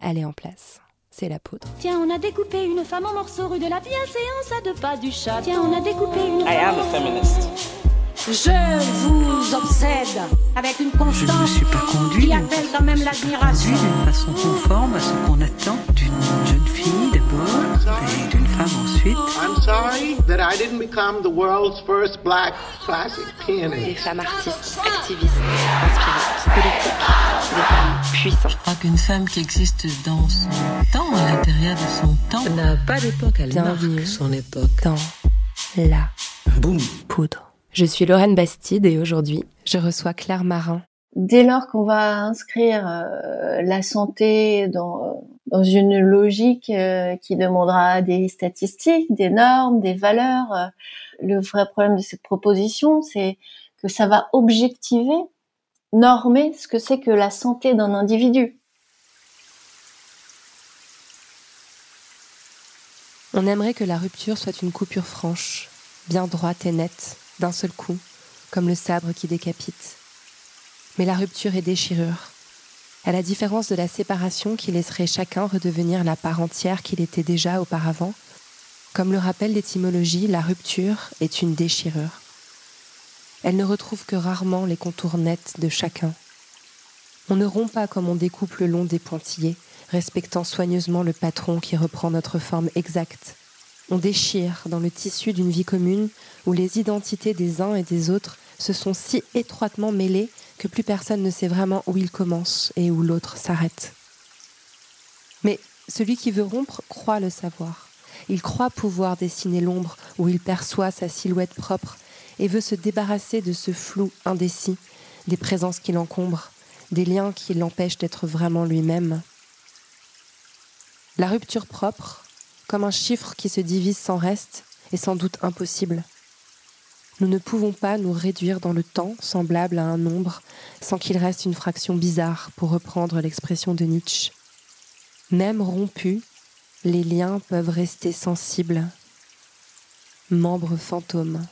elle est en place. C'est la poudre. Tiens, on a découpé une femme en morceaux rue de la bienséance à deux pas du chat. Tiens, on a découpé une I am a feminist. Je vous obsède avec une Je ne constance suis pas conduit qui appelle quand même l'admiration. d'une façon conforme à ce qu'on attend d'une jeune fille d'abord et d'une femme ensuite. I'm sorry that I didn't become the world's first black classic Des pianist. femmes artistes, activistes, inspirantes, politiques, des femmes puissantes. Je crois qu'une femme qui existe dans son temps, à l'intérieur de son temps, n'a pas d'époque, elle Bienvenue. marque son époque. Dans la Boum poudre. Je suis Lorraine Bastide et aujourd'hui, je reçois Claire Marin. Dès lors qu'on va inscrire euh, la santé dans, une logique euh, qui demandera des statistiques, des normes, des valeurs, euh, le vrai problème de cette proposition, c'est que ça va objectiver, normer ce que c'est que la santé d'un individu. On aimerait que la rupture soit une coupure franche, bien droite et nette, d'un seul coup, comme le sabre qui décapite. Mais la rupture est déchirure. À la différence de la séparation qui laisserait chacun redevenir la part entière qu'il était déjà auparavant, comme le rappelle l'étymologie, la rupture est une déchirure. Elle ne retrouve que rarement les contours nets de chacun. On ne rompt pas comme on découpe le long des pointillés, respectant soigneusement le patron qui reprend notre forme exacte. On déchire dans le tissu d'une vie commune où les identités des uns et des autres se sont si étroitement mêlées que plus personne ne sait vraiment où il commence et où l'autre s'arrête. Mais celui qui veut rompre croit le savoir. Il croit pouvoir dessiner l'ombre où il perçoit sa silhouette propre et veut se débarrasser de ce flou indécis, des présences qui l'encombrent, des liens qui l'empêchent d'être vraiment lui-même. La rupture propre, comme un chiffre qui se divise sans reste, est sans doute impossible. Nous ne pouvons pas nous réduire dans le temps semblable à un nombre sans qu'il reste une fraction bizarre, pour reprendre l'expression de Nietzsche. Même rompus, les liens peuvent rester sensibles. Membres fantômes.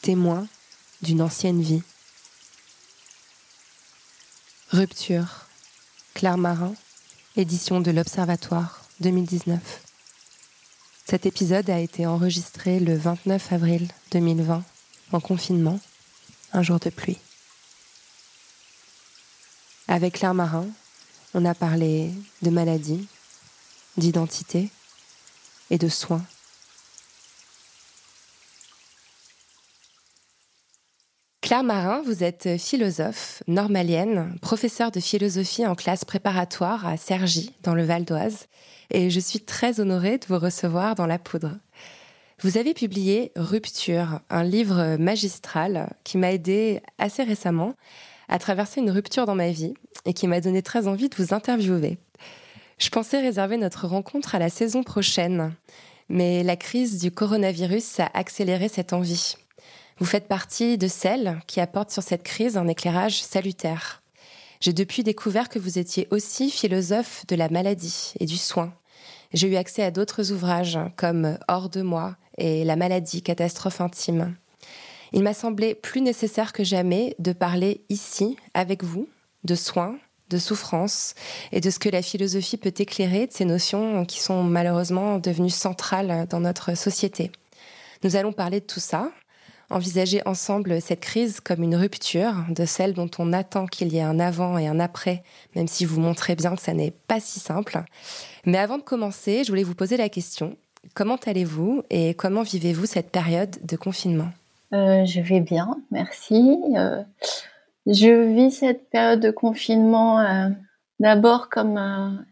Témoins d'une ancienne vie. Rupture. Claire Marin, édition de l'Observatoire 2019. Cet épisode a été enregistré le 29 avril 2020, en confinement, un jour de pluie. Avec Claire Marin, on a parlé de maladie, d'identité et de soins. Claire Marin, vous êtes philosophe, normalienne, professeure de philosophie en classe préparatoire à Cergy, dans le Val d'Oise, et je suis très honorée de vous recevoir dans La Poudre. Vous avez publié Rupture, un livre magistral qui m'a aidé assez récemment à traverser une rupture dans ma vie et qui m'a donné très envie de vous interviewer. Je pensais réserver notre rencontre à la saison prochaine, mais la crise du coronavirus a accéléré cette envie. Vous faites partie de celles qui apportent sur cette crise un éclairage salutaire. J'ai depuis découvert que vous étiez aussi philosophe de la maladie et du soin. J'ai eu accès à d'autres ouvrages comme Hors de moi et La maladie, catastrophe intime. Il m'a semblé plus nécessaire que jamais de parler ici, avec vous, de soins, de souffrance et de ce que la philosophie peut éclairer de ces notions qui sont malheureusement devenues centrales dans notre société. Nous allons parler de tout ça, envisager ensemble cette crise comme une rupture de celle dont on attend qu'il y ait un avant et un après, même si vous montrez bien que ça n'est pas si simple. Mais avant de commencer, je voulais vous poser la question, comment allez-vous et comment vivez-vous cette période de confinement? Euh, je vais bien, merci. Euh, je vis cette période de confinement euh, d'abord comme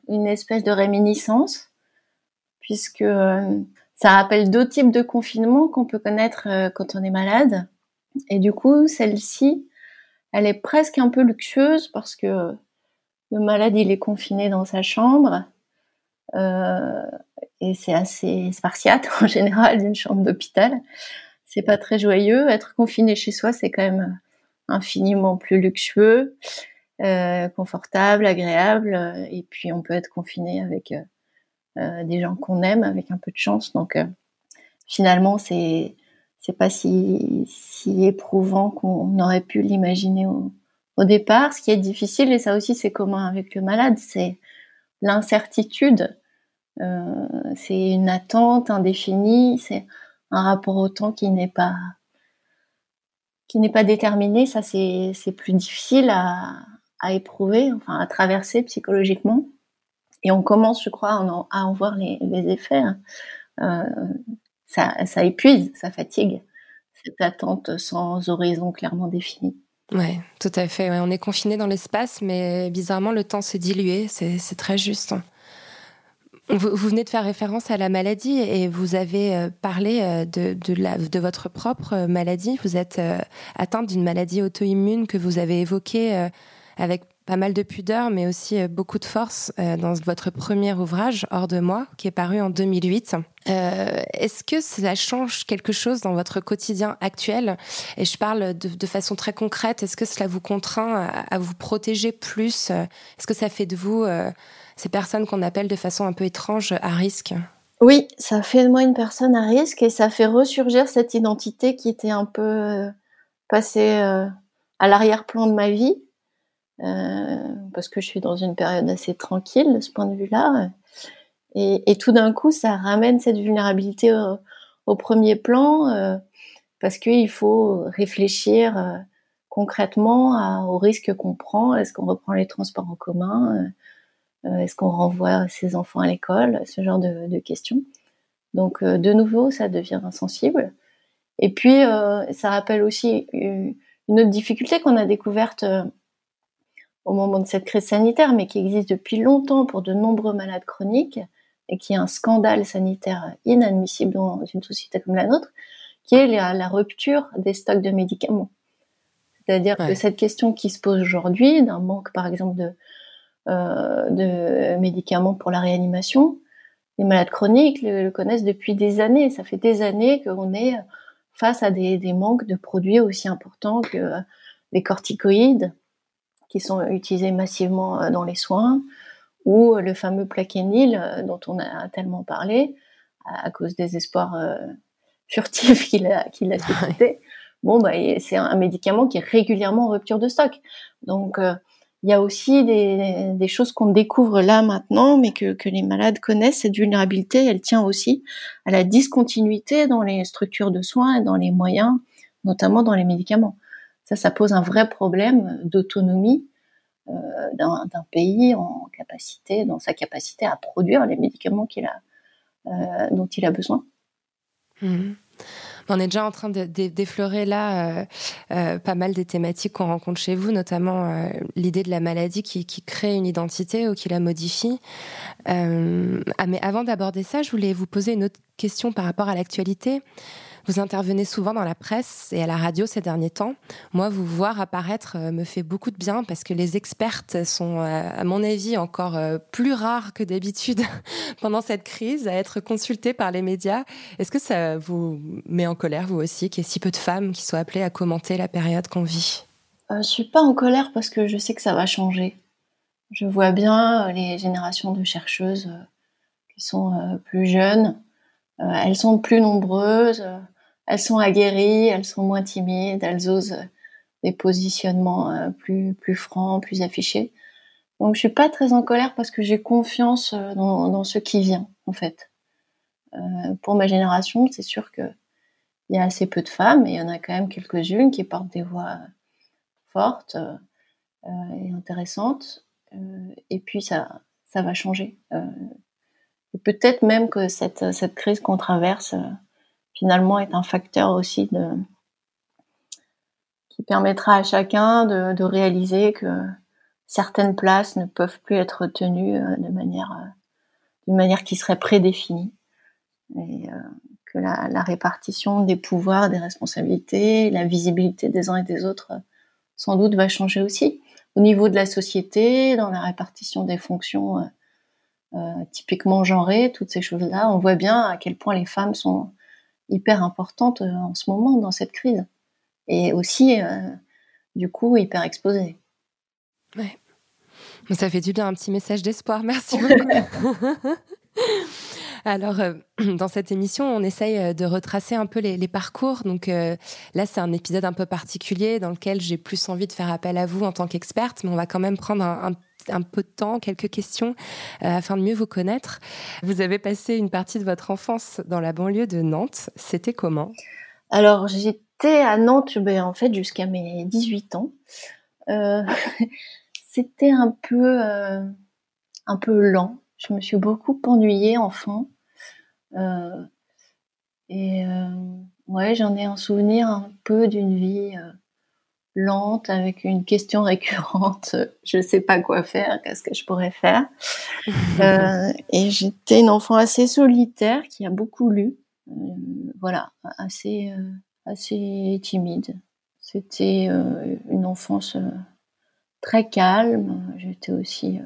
une espèce de réminiscence, puisque ça rappelle deux types de confinement qu'on peut connaître euh, quand on est malade. Et du coup, celle-ci, elle est presque un peu luxueuse parce que euh, le malade, il est confiné dans sa chambre. Euh, et c'est assez spartiate en général d'une chambre d'hôpital. C'est pas très joyeux. Être confiné chez soi, c'est quand même infiniment plus luxueux, confortable, agréable. Et puis on peut être confiné avec des gens qu'on aime, avec un peu de chance. Donc euh, finalement, c'est c'est pas si si éprouvant qu'on aurait pu l'imaginer au, départ. Ce qui est difficile, et ça aussi c'est commun avec le malade, c'est l'incertitude. c'est une attente indéfinie, c'est un rapport au temps qui n'est pas qui n'est pas déterminé. Ça, c'est plus difficile à, à éprouver, enfin à traverser psychologiquement. Et on commence, je crois, à en, voir les, effets. Hein. Euh, ça, ça épuise, ça fatigue cette attente sans horizon clairement défini. Oui, tout à fait. On est confiné dans l'espace, mais bizarrement, le temps s'est dilué. C'est très juste. Vous, venez de faire référence à la maladie et vous avez euh, parlé euh, de, de, votre propre maladie. Vous êtes atteinte d'une maladie auto-immune que vous avez évoquée avec pas mal de pudeur, mais aussi euh, beaucoup de force euh, dans votre premier ouvrage, Hors de moi, qui est paru en 2008. Euh, est-ce que ça change quelque chose dans votre quotidien actuel? Et je parle de, façon très concrète. Est-ce que cela vous contraint à, vous protéger plus? Est-ce que ça fait de vous ces personnes qu'on appelle de façon un peu étrange à risque? Oui, ça fait de moi une personne à risque et ça fait ressurgir cette identité qui était un peu passée à l'arrière-plan de ma vie parce que je suis dans une période assez tranquille de ce point de vue-là. Et, et, tout d'un coup, ça ramène cette vulnérabilité au, premier plan euh, parce qu'il faut réfléchir euh, concrètement à, aux risques qu'on prend. Est-ce qu'on reprend les transports en commun Est-ce qu'on renvoie ses enfants à l'école Ce genre de, de questions. Donc, de nouveau, ça devient insensible. Et puis, ça rappelle aussi une autre difficulté qu'on a découverte au moment de cette crise sanitaire, mais qui existe depuis longtemps pour de nombreux malades chroniques et qui est un scandale sanitaire inadmissible dans une société comme la nôtre, qui est la, rupture des stocks de médicaments. C'est-à-dire que cette question qui se pose aujourd'hui, d'un manque par exemple de, euh, de médicaments pour la réanimation, les malades chroniques le, connaissent depuis des années. Ça fait des années qu'on est face à des, des manques de produits aussi importants que les corticoïdes, qui sont utilisés massivement euh, dans les soins, ou le fameux plaquenil euh, dont on a tellement parlé à cause des espoirs euh, furtifs qu'il a, qu'il a suscité. Bon, bah, c'est un médicament qui est régulièrement en rupture de stock. Donc, il y a aussi des, des choses qu'on découvre là maintenant, mais que, que, les malades connaissent. Cette vulnérabilité, elle tient aussi à la discontinuité dans les structures de soins et dans les moyens, notamment dans les médicaments. Ça, pose un vrai problème d'autonomie euh, d'un pays en capacité, dans sa capacité à produire les médicaments euh, dont il a besoin. Mmh. On est déjà en train d'effleurer là euh, pas mal des thématiques qu'on rencontre chez vous, notamment l'idée de la maladie qui, qui, crée une identité ou qui la modifie. ah, mais avant d'aborder ça, je voulais vous poser une autre question par rapport à l'actualité. Vous intervenez souvent dans la presse et à la radio ces derniers temps. Moi, vous voir apparaître euh, me fait beaucoup de bien parce que les expertes sont, euh, à mon avis, encore euh, plus rares que d'habitude pendant cette crise à être consultées par les médias. Est-ce que ça vous met en colère, vous aussi, qu'il y ait si peu de femmes qui soient appelées à commenter la période qu'on vit? Je ne suis pas en colère parce que je sais que ça va changer. Je vois bien les générations de chercheuses qui sont plus jeunes. elles sont plus nombreuses elles sont aguerries, elles sont moins timides, elles osent des positionnements euh, plus plus francs, plus affichés. Donc je suis pas très en colère parce que j'ai confiance euh, dans, ce qui vient en fait. Euh, pour ma génération, c'est sûr que il y a assez peu de femmes, mais il y en a quand même quelques-unes qui portent des voix fortes euh, et intéressantes. et puis ça ça va changer. peut-être même que cette cette crise qu'on traverse finalement est un facteur aussi qui permettra à chacun de, réaliser que certaines places ne peuvent plus être tenues euh, de manière euh, d'une manière qui serait prédéfinie. Et euh, que la, répartition des pouvoirs, des responsabilités, la visibilité des uns et des autres sans doute va changer aussi. Au niveau de la société, dans la répartition des fonctions typiquement genrées, toutes ces choses-là, on voit bien à quel point les femmes sont hyper importante euh, en ce moment dans cette crise. Et aussi, euh, du coup, hyper exposée. Ouais. Ça fait du bien, un petit message d'espoir. Merci beaucoup. Alors, euh, dans cette émission, on essaye de retracer un peu les, parcours. Donc là, c'est un épisode un peu particulier dans lequel j'ai plus envie de faire appel à vous en tant qu'experte, mais on va quand même prendre un, un peu de temps, quelques questions afin de mieux vous connaître. Vous avez passé une partie de votre enfance dans la banlieue de Nantes. C'était comment? Alors, j'étais à Nantes ben, en fait jusqu'à mes 18 ans. C'était un peu un peu lent. Je me suis beaucoup ennuyée enfant. Euh, et euh, ouais, j'en ai un souvenir un peu d'une vie euh, lente avec une question récurrente. Je ne sais pas quoi faire, qu'est-ce que je pourrais faire. et j'étais une enfant assez solitaire qui a beaucoup lu. voilà, assez, assez timide. C'était une enfance très calme. J'étais aussi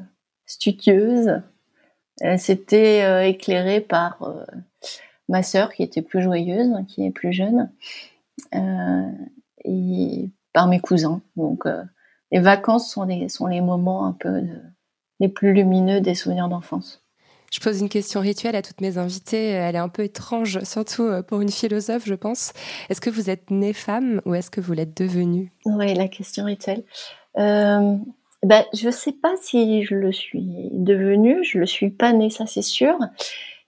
studieuse. Elle s'était euh, éclairée par euh, ma sœur qui était plus joyeuse, qui est plus jeune, euh, et par mes cousins. Donc les vacances sont les, sont les moments un peu les plus lumineux des souvenirs d'enfance. Je pose une question rituelle à toutes mes invitées. Elle est un peu étrange, surtout pour une philosophe, je pense. Est-ce que vous êtes née femme ou est-ce que vous l'êtes devenue? Oui, la question rituelle. Euh, ben, je sais pas si je le suis devenue, je le suis pas née, ça c'est sûr.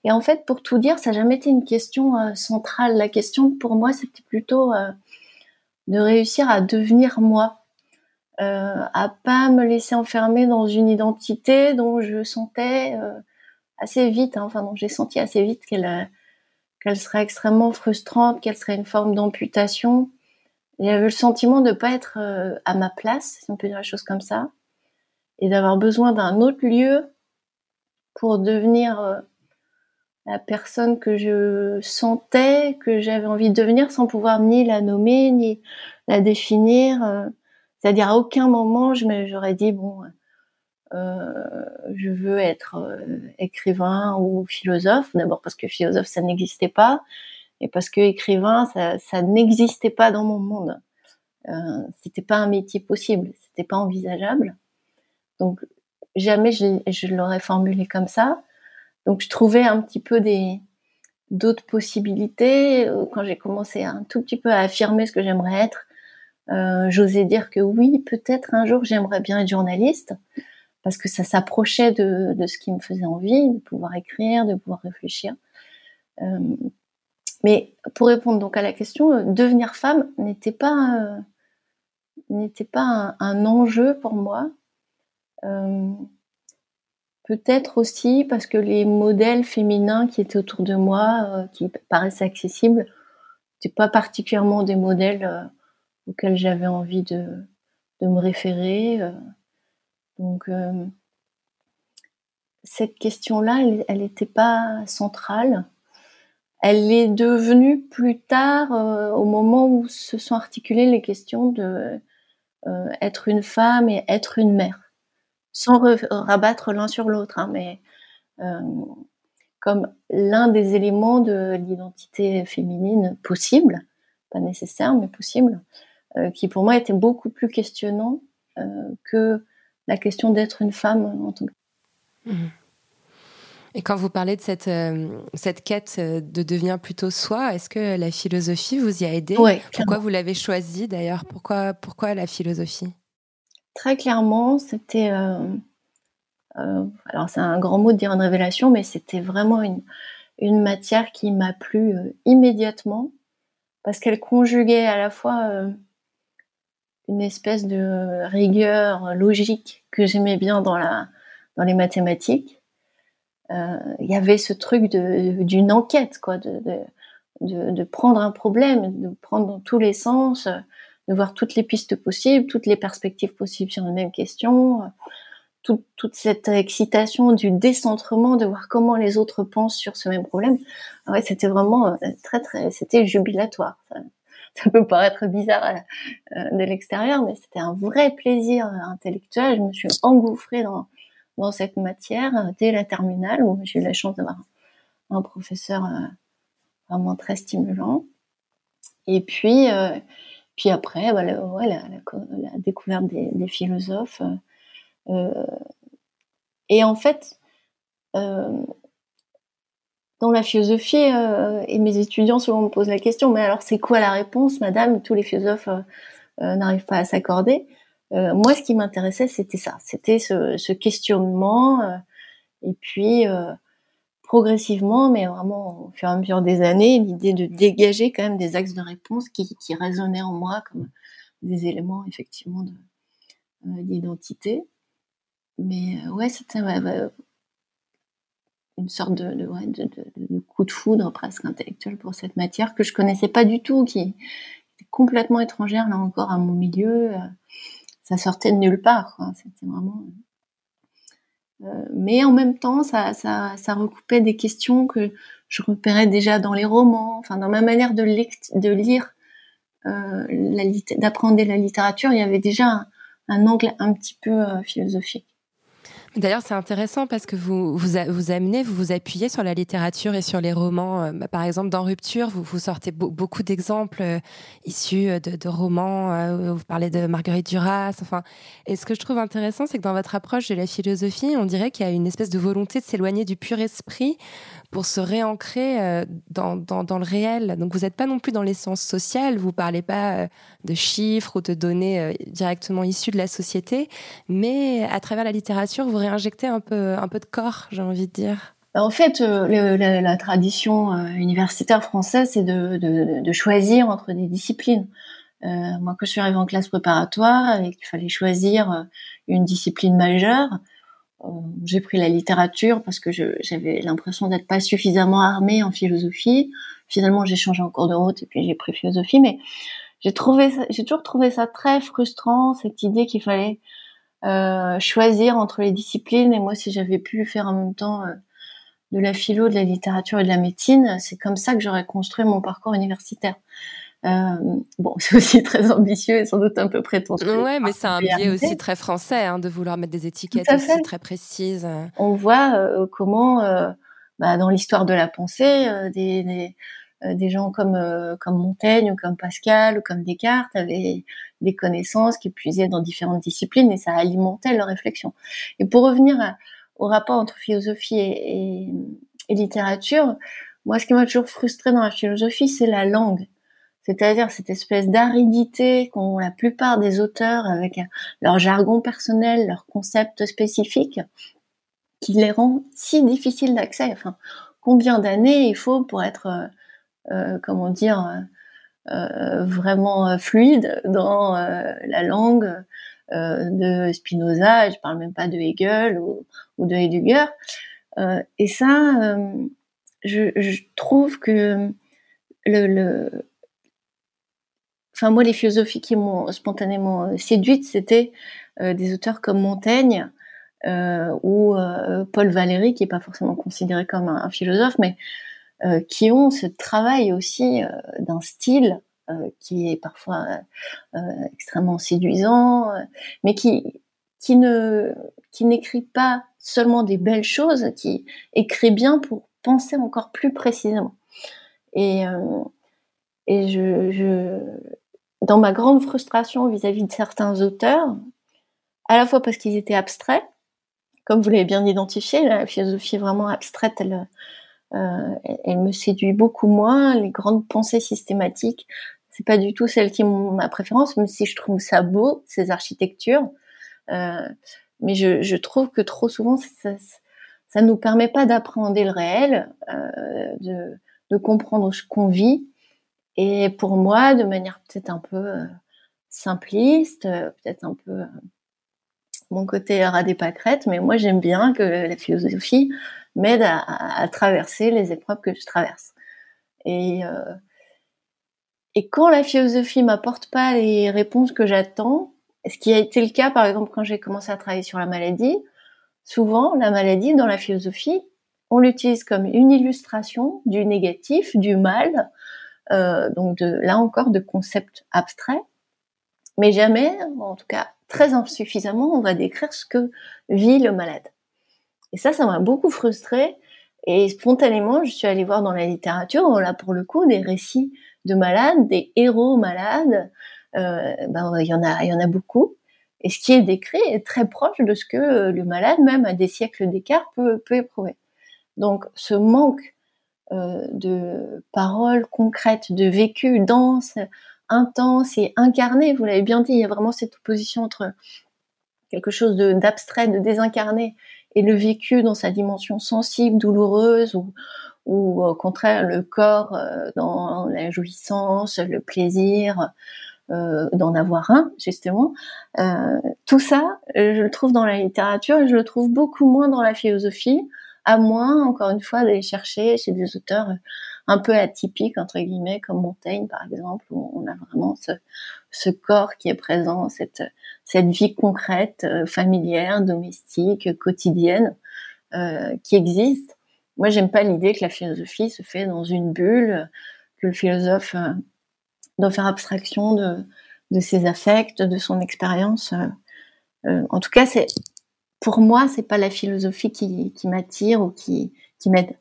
Et en fait, pour tout dire, ça n'a jamais été une question euh, centrale. La question pour moi, c'était plutôt euh, de réussir à devenir moi, euh, à pas me laisser enfermer dans une identité dont je sentais euh, assez vite, hein, enfin dont j'ai senti assez vite qu'elle qu'elle serait extrêmement frustrante, qu'elle serait une forme d'amputation. J'avais le sentiment de pas être à ma place, si on peut dire la chose comme ça et d'avoir besoin d'un autre lieu pour devenir euh, la personne que je sentais, que j'avais envie de devenir sans pouvoir ni la nommer, ni la définir. Euh. C'est-à-dire à aucun moment je j'aurais dit, bon, euh, je veux être écrivain ou philosophe. D'abord parce que philosophe, ça n'existait pas. Et parce que écrivain, ça, ça n'existait pas dans mon monde. Euh, c'était pas un métier possible, c'était pas envisageable. Donc jamais je, je l'aurais formulé comme ça. Donc je trouvais un petit peu d'autres possibilités. Euh, quand j'ai commencé un tout petit peu à affirmer ce que j'aimerais être, euh, j'osais dire que oui, peut-être un jour j'aimerais bien être journaliste, parce que ça s'approchait de, ce qui me faisait envie, de pouvoir écrire, de pouvoir réfléchir. Euh, mais pour répondre donc à la question, devenir femme n'était pas n'était pas un, enjeu pour moi. Euh, peut-être aussi parce que les modèles féminins qui étaient autour de moi, euh, qui paraissaient accessibles, n'étaient pas particulièrement des modèles euh, auxquels j'avais envie de, de, me référer. donc, cette question-là, elle n'était pas centrale. Elle est devenue plus tard, au moment où se sont articulées les questions de être une femme et être une mère sans rabattre l'un sur l'autre, hein, mais euh, comme l'un des éléments de l'identité féminine possible, pas nécessaire, mais possible, euh, qui pour moi était beaucoup plus questionnant euh, que la question d'être une femme en tant que. Mmh. Et quand vous parlez de cette, cette quête de devenir plutôt soi, est-ce que la philosophie vous y a aidé? Pourquoi vous l'avez choisie d'ailleurs? Pourquoi, pourquoi la philosophie? Très clairement, c'était. Euh, euh, alors, c'est un grand mot de dire une révélation, mais c'était vraiment une, une, matière qui m'a plu euh, immédiatement parce qu'elle conjuguait à la fois une espèce de rigueur logique que j'aimais bien dans, la, dans les mathématiques. Il y avait ce truc d'une enquête, quoi, de, de, de, prendre un problème, de prendre dans tous les sens, de voir toutes les pistes possibles, toutes les perspectives possibles sur une même question, toute cette excitation du décentrement, de voir comment les autres pensent sur ce même problème. Ah ouais, c'était vraiment euh, très très, c'était jubilatoire. Ça, peut paraître bizarre euh, de l'extérieur, mais c'était un vrai plaisir intellectuel. Je me suis engouffrée dans dans cette matière euh, dès la terminale où j'ai eu la chance d'avoir un professeur vraiment très stimulant. Et puis puis après, bah, la, découverte des, philosophes. Euh, euh, et en fait, euh, dans la philosophie, et mes étudiants souvent me posent la question, mais alors c'est quoi la réponse, madame? Tous les philosophes n'arrivent pas à s'accorder. moi, ce qui m'intéressait, c'était ça, c'était ce, ce questionnement, et puis progressivement, mais vraiment au fur et à mesure des années, l'idée de dégager quand même des axes de réponse qui, qui résonnaient en moi comme des éléments effectivement d'identité. Mais ouais, c'était une sorte de, ouais, de, coup de foudre presque intellectuel pour cette matière que je connaissais pas du tout, qui était complètement étrangère là encore à mon milieu. Euh, ça sortait de nulle part. C'était vraiment. Euh, mais en même temps, ça, ça, ça, recoupait des questions que je repérais déjà dans les romans, enfin dans ma manière de, de lire, euh, d'apprendre la littérature, il y avait déjà un, un angle un petit peu euh, philosophique. D'ailleurs, c'est intéressant parce que vous vous, amenez, vous vous appuyez sur la littérature et sur les romans. Euh, bah, par exemple, dans Rupture, vous, sortez beaucoup d'exemples euh, issus euh, de, de romans. vous parlez de Marguerite Duras. Enfin, et ce que je trouve intéressant, c'est que dans votre approche de la philosophie, on dirait qu'il y a une espèce de volonté de s'éloigner du pur esprit pour se réancrer dans, dans, dans le réel. Donc, vous n'êtes pas non plus dans l'essence sociale. Vous parlez pas de chiffres ou de données directement issues de la société, mais à travers la littérature, vous réinjecter un peu, un peu de corps, j'ai envie de dire bah, en fait, euh, la, tradition euh, universitaire française, c'est de, choisir entre des disciplines. Euh, moi, quand je suis arrivée en classe préparatoire et qu'il fallait choisir une discipline majeure, j'ai pris la littérature parce que j'avais l'impression d'être pas suffisamment armée en philosophie. Finalement, j'ai changé en cours de route et puis j'ai pris philosophie. Mais j'ai trouvé, j'ai toujours trouvé ça très frustrant cette idée qu'il fallait euh, choisir entre les disciplines. Et moi, si j'avais pu faire en même temps euh, de la philo, de la littérature et de la médecine, c'est comme ça que j'aurais construit mon parcours universitaire. Euh, bon, c'est aussi très ambitieux et sans doute un peu prétentieux. Ouais, mais c'est un biais aussi très français hein, de vouloir mettre des étiquettes aussi très précises. On voit euh, comment, euh, bah, dans l'histoire de la pensée, des, des, euh, des gens comme euh, comme Montaigne ou comme Pascal ou comme Descartes avaient des connaissances qui puisaient dans différentes disciplines et ça alimentait leur réflexion. Et pour revenir au rapport entre philosophie et, et, littérature, moi, ce qui m'a toujours frustré dans la philosophie, c'est la langue. C'est-à-dire cette espèce d'aridité qu'ont la plupart des auteurs avec leur jargon personnel, leurs concepts spécifiques, qui les rend si difficiles d'accès. Combien d'années il faut pour être euh, euh, comment dire, euh, vraiment fluide dans la langue de Spinoza, je parle même pas de Hegel ou, de Heidegger. et ça, je, trouve que le, enfin moi les philosophies qui m'ont spontanément séduite c'était des auteurs comme Montaigne ou Paul Valéry qui est pas forcément considéré comme un philosophe mais euh, qui ont ce travail aussi euh, d'un style euh, qui est parfois extrêmement séduisant, mais qui qui n'écrit pas seulement des belles choses, qui écrit bien pour penser encore plus précisément. Et et je, je dans ma grande frustration vis-à-vis de certains auteurs, à la fois parce qu'ils étaient abstraits, comme vous l'avez bien identifié, la philosophie vraiment abstraite, elle, euh, elle me séduit beaucoup moins. Les grandes pensées systématiques, c'est pas du tout celle qui ont ma préférence, même si je trouve ça beau, ces architectures. Euh, mais je, trouve que trop souvent, ça, ça nous permet pas d'appréhender le réel, euh, de, comprendre ce qu'on vit. Et pour moi, de manière peut-être un peu euh, simpliste, peut-être un peu euh, mon côté rat des pâquerettes, mais moi j'aime bien que la philosophie m'aide à, traverser les épreuves que je traverse. Et, euh, et quand la philosophie m'apporte pas les réponses que j'attends, ce qui a été le cas par exemple quand j'ai commencé à travailler sur la maladie, souvent la maladie dans la philosophie, on l'utilise comme une illustration du négatif, du mal, euh, donc là encore de concepts abstraits, mais jamais, en tout cas très insuffisamment, on va décrire ce que vit le malade. Et ça, ça m'a beaucoup frustrée. Et spontanément, je suis allée voir dans la littérature, là pour le coup, des récits de malades, des héros malades. Euh, ben, il y en a, il y en a beaucoup. Et ce qui est décrit est très proche de ce que le malade, même à des siècles d'écart, peut, éprouver. Donc, ce manque de paroles concrètes, de vécu, dense, intense et incarné. Vous l'avez bien dit, il y a vraiment cette opposition entre quelque chose d'abstrait, de, désincarné, et le vécu dans sa dimension sensible, douloureuse, ou, ou au contraire le corps euh, dans la jouissance, le plaisir euh, d'en avoir un, justement. Euh, tout ça, je le trouve dans la littérature et je le trouve beaucoup moins dans la philosophie, à moins, encore une fois, d'aller chercher chez des auteurs un peu atypiques, entre guillemets, comme Montaigne, par exemple, où on a vraiment ce, corps qui est présent, cette, vie concrète, euh, familière, domestique, quotidienne, euh, qui existe. Moi, j'aime pas l'idée que la philosophie se fait dans une bulle, que le philosophe euh, doit faire abstraction de ses affects, de son expérience. en tout cas, c'est pour moi, c'est pas la philosophie qui, qui m'attire ou qui, qui m'aide.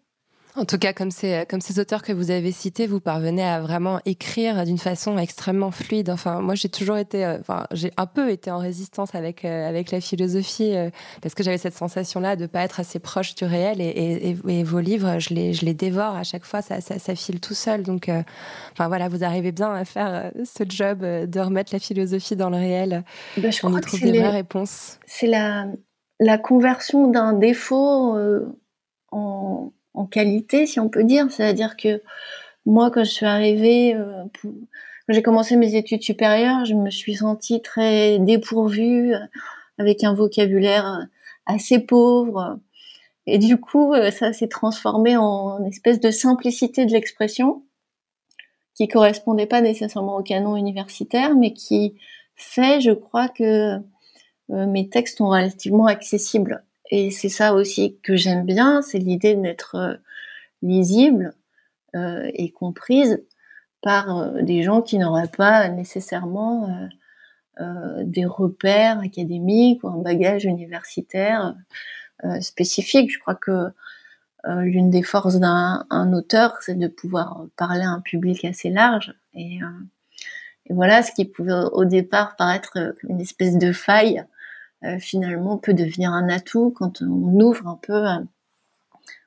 En tout cas, comme ces, comme ces auteurs que vous avez cités, vous parvenez à vraiment écrire d'une façon extrêmement fluide. Enfin, moi, j'ai toujours été, euh, enfin, j'ai un peu été en résistance avec euh, avec la philosophie euh, parce que j'avais cette sensation-là de pas être assez proche du réel. Et, et, vos livres, je les je les dévore à chaque fois. Ça ça, ça file tout seul. Donc, enfin voilà, vous arrivez bien à faire ce job de remettre la philosophie dans le réel. Ben, je On crois y trouve des vraies réponses. C'est la la conversion d'un défaut en en qualité, si on peut dire. C'est-à-dire que moi, quand je suis arrivée, euh, quand j'ai commencé mes études supérieures, je me suis sentie très dépourvue, euh, avec un vocabulaire euh, assez pauvre. Et du coup, ça s'est transformé en espèce de simplicité de l'expression qui correspondait pas nécessairement au canon universitaire, mais qui fait, je crois, que mes textes sont relativement accessibles. Et c'est ça aussi que j'aime bien, c'est l'idée d'être euh, lisible euh, et comprise par euh, des gens qui n'auraient pas nécessairement des repères académiques ou un bagage universitaire spécifique. Je crois que l'une des forces d'un auteur, c'est de pouvoir parler à un public assez large. Et, et, voilà, ce qui pouvait au départ paraître une espèce de faille euh, finalement peut devenir un atout quand on ouvre un peu euh,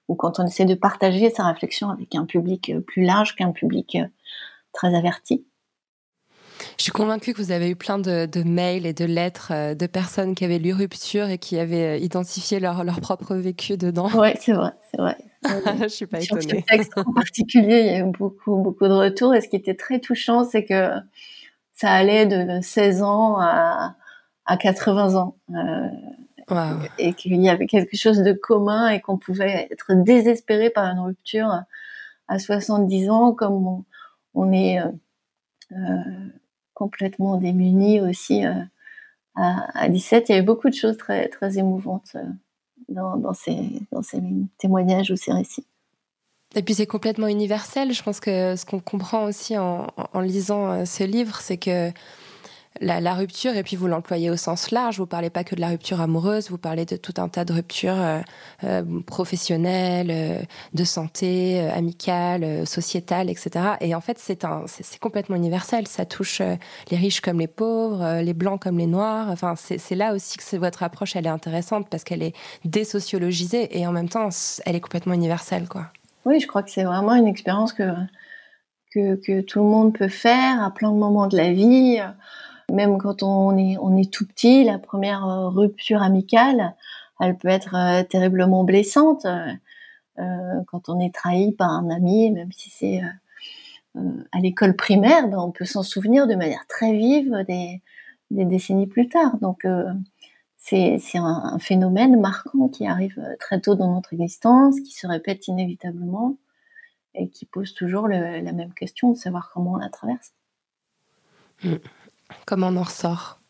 ou quand on essaie de partager sa réflexion avec un public euh, plus large qu'un public très averti. Je suis convaincue que vous avez eu plein de, mails et de lettres de personnes qui avaient lu Rupture et qui avaient identifié leur, leur propre vécu dedans. Oui, c'est vrai, c'est vrai. je suis pas étonnée. Sur ce texte en particulier, il y a eu beaucoup, beaucoup de retours. Et ce qui était très touchant, c'est que ça allait de 16 ans à, à 80 ans. Euh, et qu'il y avait quelque chose de commun et qu'on pouvait être désespéré par une rupture à 70 ans, comme on, est euh, euh, complètement démuni aussi à, 17. Il y avait beaucoup de choses très, très émouvantes dans, ces, dans ces témoignages ou ces récits. Et puis c'est complètement universel. Je pense que ce qu'on comprend aussi en, en lisant ce livre, c'est que la, rupture, et puis vous l'employez au sens large, vous parlez pas que de la rupture amoureuse, vous parlez de tout un tas de ruptures euh, euh, professionnelles, euh, de santé, amicales, sociétales, etc. Et en fait, c'est un, c'est complètement universel. Ça touche les riches comme les pauvres, les blancs comme les noirs. Enfin, c'est là aussi que votre approche, elle est intéressante parce qu'elle est désociologisée et en même temps, elle est complètement universelle, quoi. Oui, je crois que c'est vraiment une expérience que, que, que tout le monde peut faire à plein de moments de la vie. Même quand on est, tout petit, la première euh, rupture amicale, elle peut être euh, terriblement blessante. Euh, quand on est trahi par un ami, même si c'est à l'école primaire, ben on peut s'en souvenir de manière très vive des, décennies plus tard. Donc c'est un, phénomène marquant qui arrive très tôt dans notre existence, qui se répète inévitablement et qui pose toujours la même question de savoir comment on la traverse. Mm. Comment on en ressort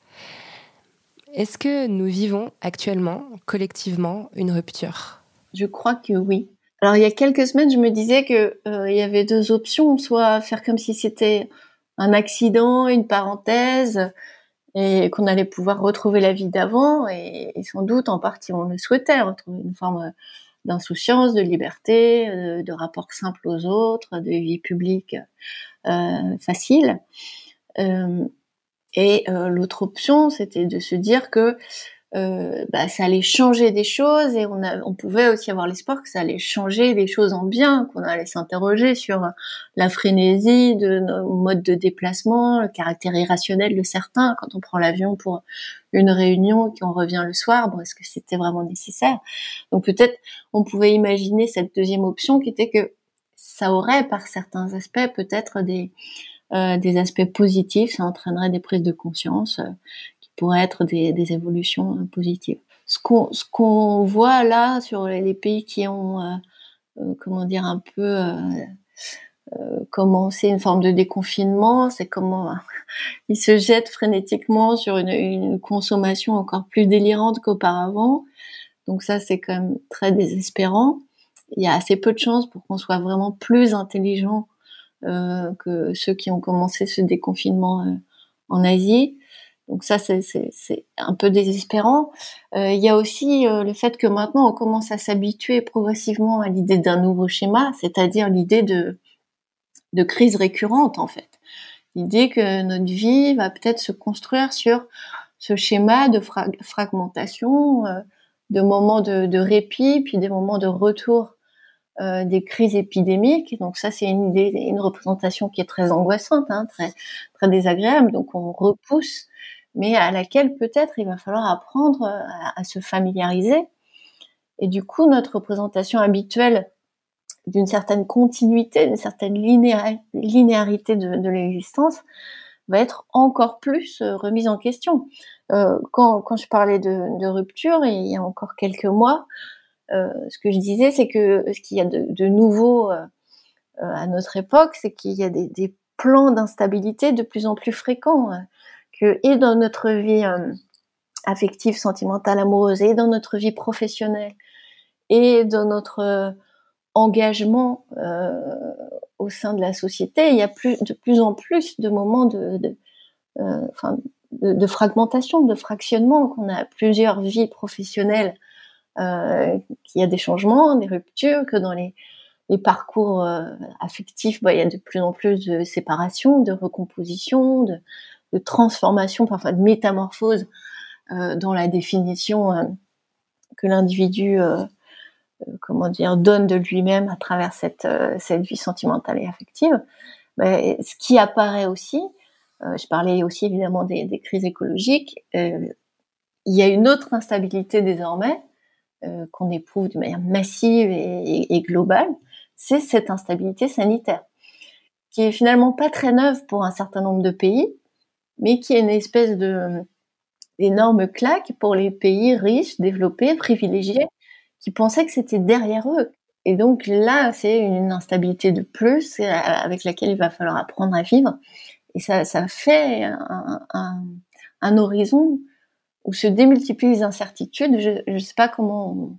Est-ce que nous vivons actuellement, collectivement, une rupture? Je crois que oui. Alors il y a quelques semaines, je me disais que euh, il y avait deux options, soit faire comme si c'était un accident, une parenthèse, et qu'on allait pouvoir retrouver la vie d'avant, et, sans doute en partie on le souhaitait, retrouver une forme d'insouciance, de liberté, euh, de rapport simple aux autres, de vie publique euh, facile. Euh, et euh, l'autre option, c'était de se dire que euh, bah, ça allait changer des choses et on, a, on pouvait aussi avoir l'espoir que ça allait changer des choses en bien, qu'on allait s'interroger sur la frénésie de nos modes de déplacement, le caractère irrationnel de certains quand on prend l'avion pour une réunion et qu'on revient le soir. Bon, est-ce que c'était vraiment nécessaire? Donc peut-être on pouvait imaginer cette deuxième option qui était que ça aurait par certains aspects peut-être des euh, des aspects positifs, ça entraînerait des prises de conscience euh, pourraient être des, des évolutions euh, positives. Ce qu'on voit là sur les, pays qui ont euh, comment dire un peu commencé une forme de déconfinement, c'est comment ils se jettent frénétiquement sur une, une consommation encore plus délirante qu'auparavant. Donc ça, c'est quand même très désespérant. Il y a assez peu de chances pour qu'on soit vraiment plus intelligent que ceux qui ont commencé ce déconfinement euh, en Asie. Donc ça, c'est un peu désespérant. Euh, il y a aussi euh, le fait que maintenant, on commence à s'habituer progressivement à l'idée d'un nouveau schéma, c'est-à-dire l'idée de, de crise récurrente, en fait. L'idée que notre vie va peut-être se construire sur ce schéma de fragmentation, euh, de moments de, répit, puis des moments de retour euh, des crises épidémiques. Donc ça, c'est une une représentation qui est très angoissante, hein, très très désagréable. Donc on repousse mais à laquelle peut-être il va falloir apprendre euh, à, se familiariser. Et du coup, notre représentation habituelle d'une certaine continuité, d'une certaine linéarité de, l'existence va être encore plus euh, remise en question. Quand, quand, je parlais de, rupture, il y a encore quelques mois, ce que je disais, c'est que ce qu'il y a de, nouveau à notre époque, c'est qu'il y a des, plans d'instabilité de plus en plus fréquents et dans notre vie euh, affective, sentimentale, amoureuse, et dans notre vie professionnelle, et dans notre euh, engagement euh, au sein de la société, il y a de plus en plus de moments de, de, fragmentation, de fractionnement, qu'on a plusieurs vies professionnelles, euh, qu'il y a des changements, des ruptures, que dans les, parcours affectifs, bah, il y a de plus en plus de séparation, de recomposition, de, de transformation, parfois de métamorphose euh, dans la définition euh, que l'individu, euh, donne de lui-même à travers cette, vie sentimentale et affective. Mais ce qui apparaît aussi, je parlais aussi évidemment des crises écologiques, il y a une autre instabilité désormais qu'on éprouve de manière massive et, globale, c'est cette instabilité sanitaire, qui est finalement pas très neuve pour un certain nombre de pays, mais qui est une espèce de énorme claque pour les pays riches, développés, privilégiés, qui pensaient que c'était derrière eux. Et donc là, c'est une instabilité de plus euh, avec laquelle il va falloir apprendre à vivre. Et ça, ça fait un horizon où se démultiplient les incertitudes. Je ne sais pas comment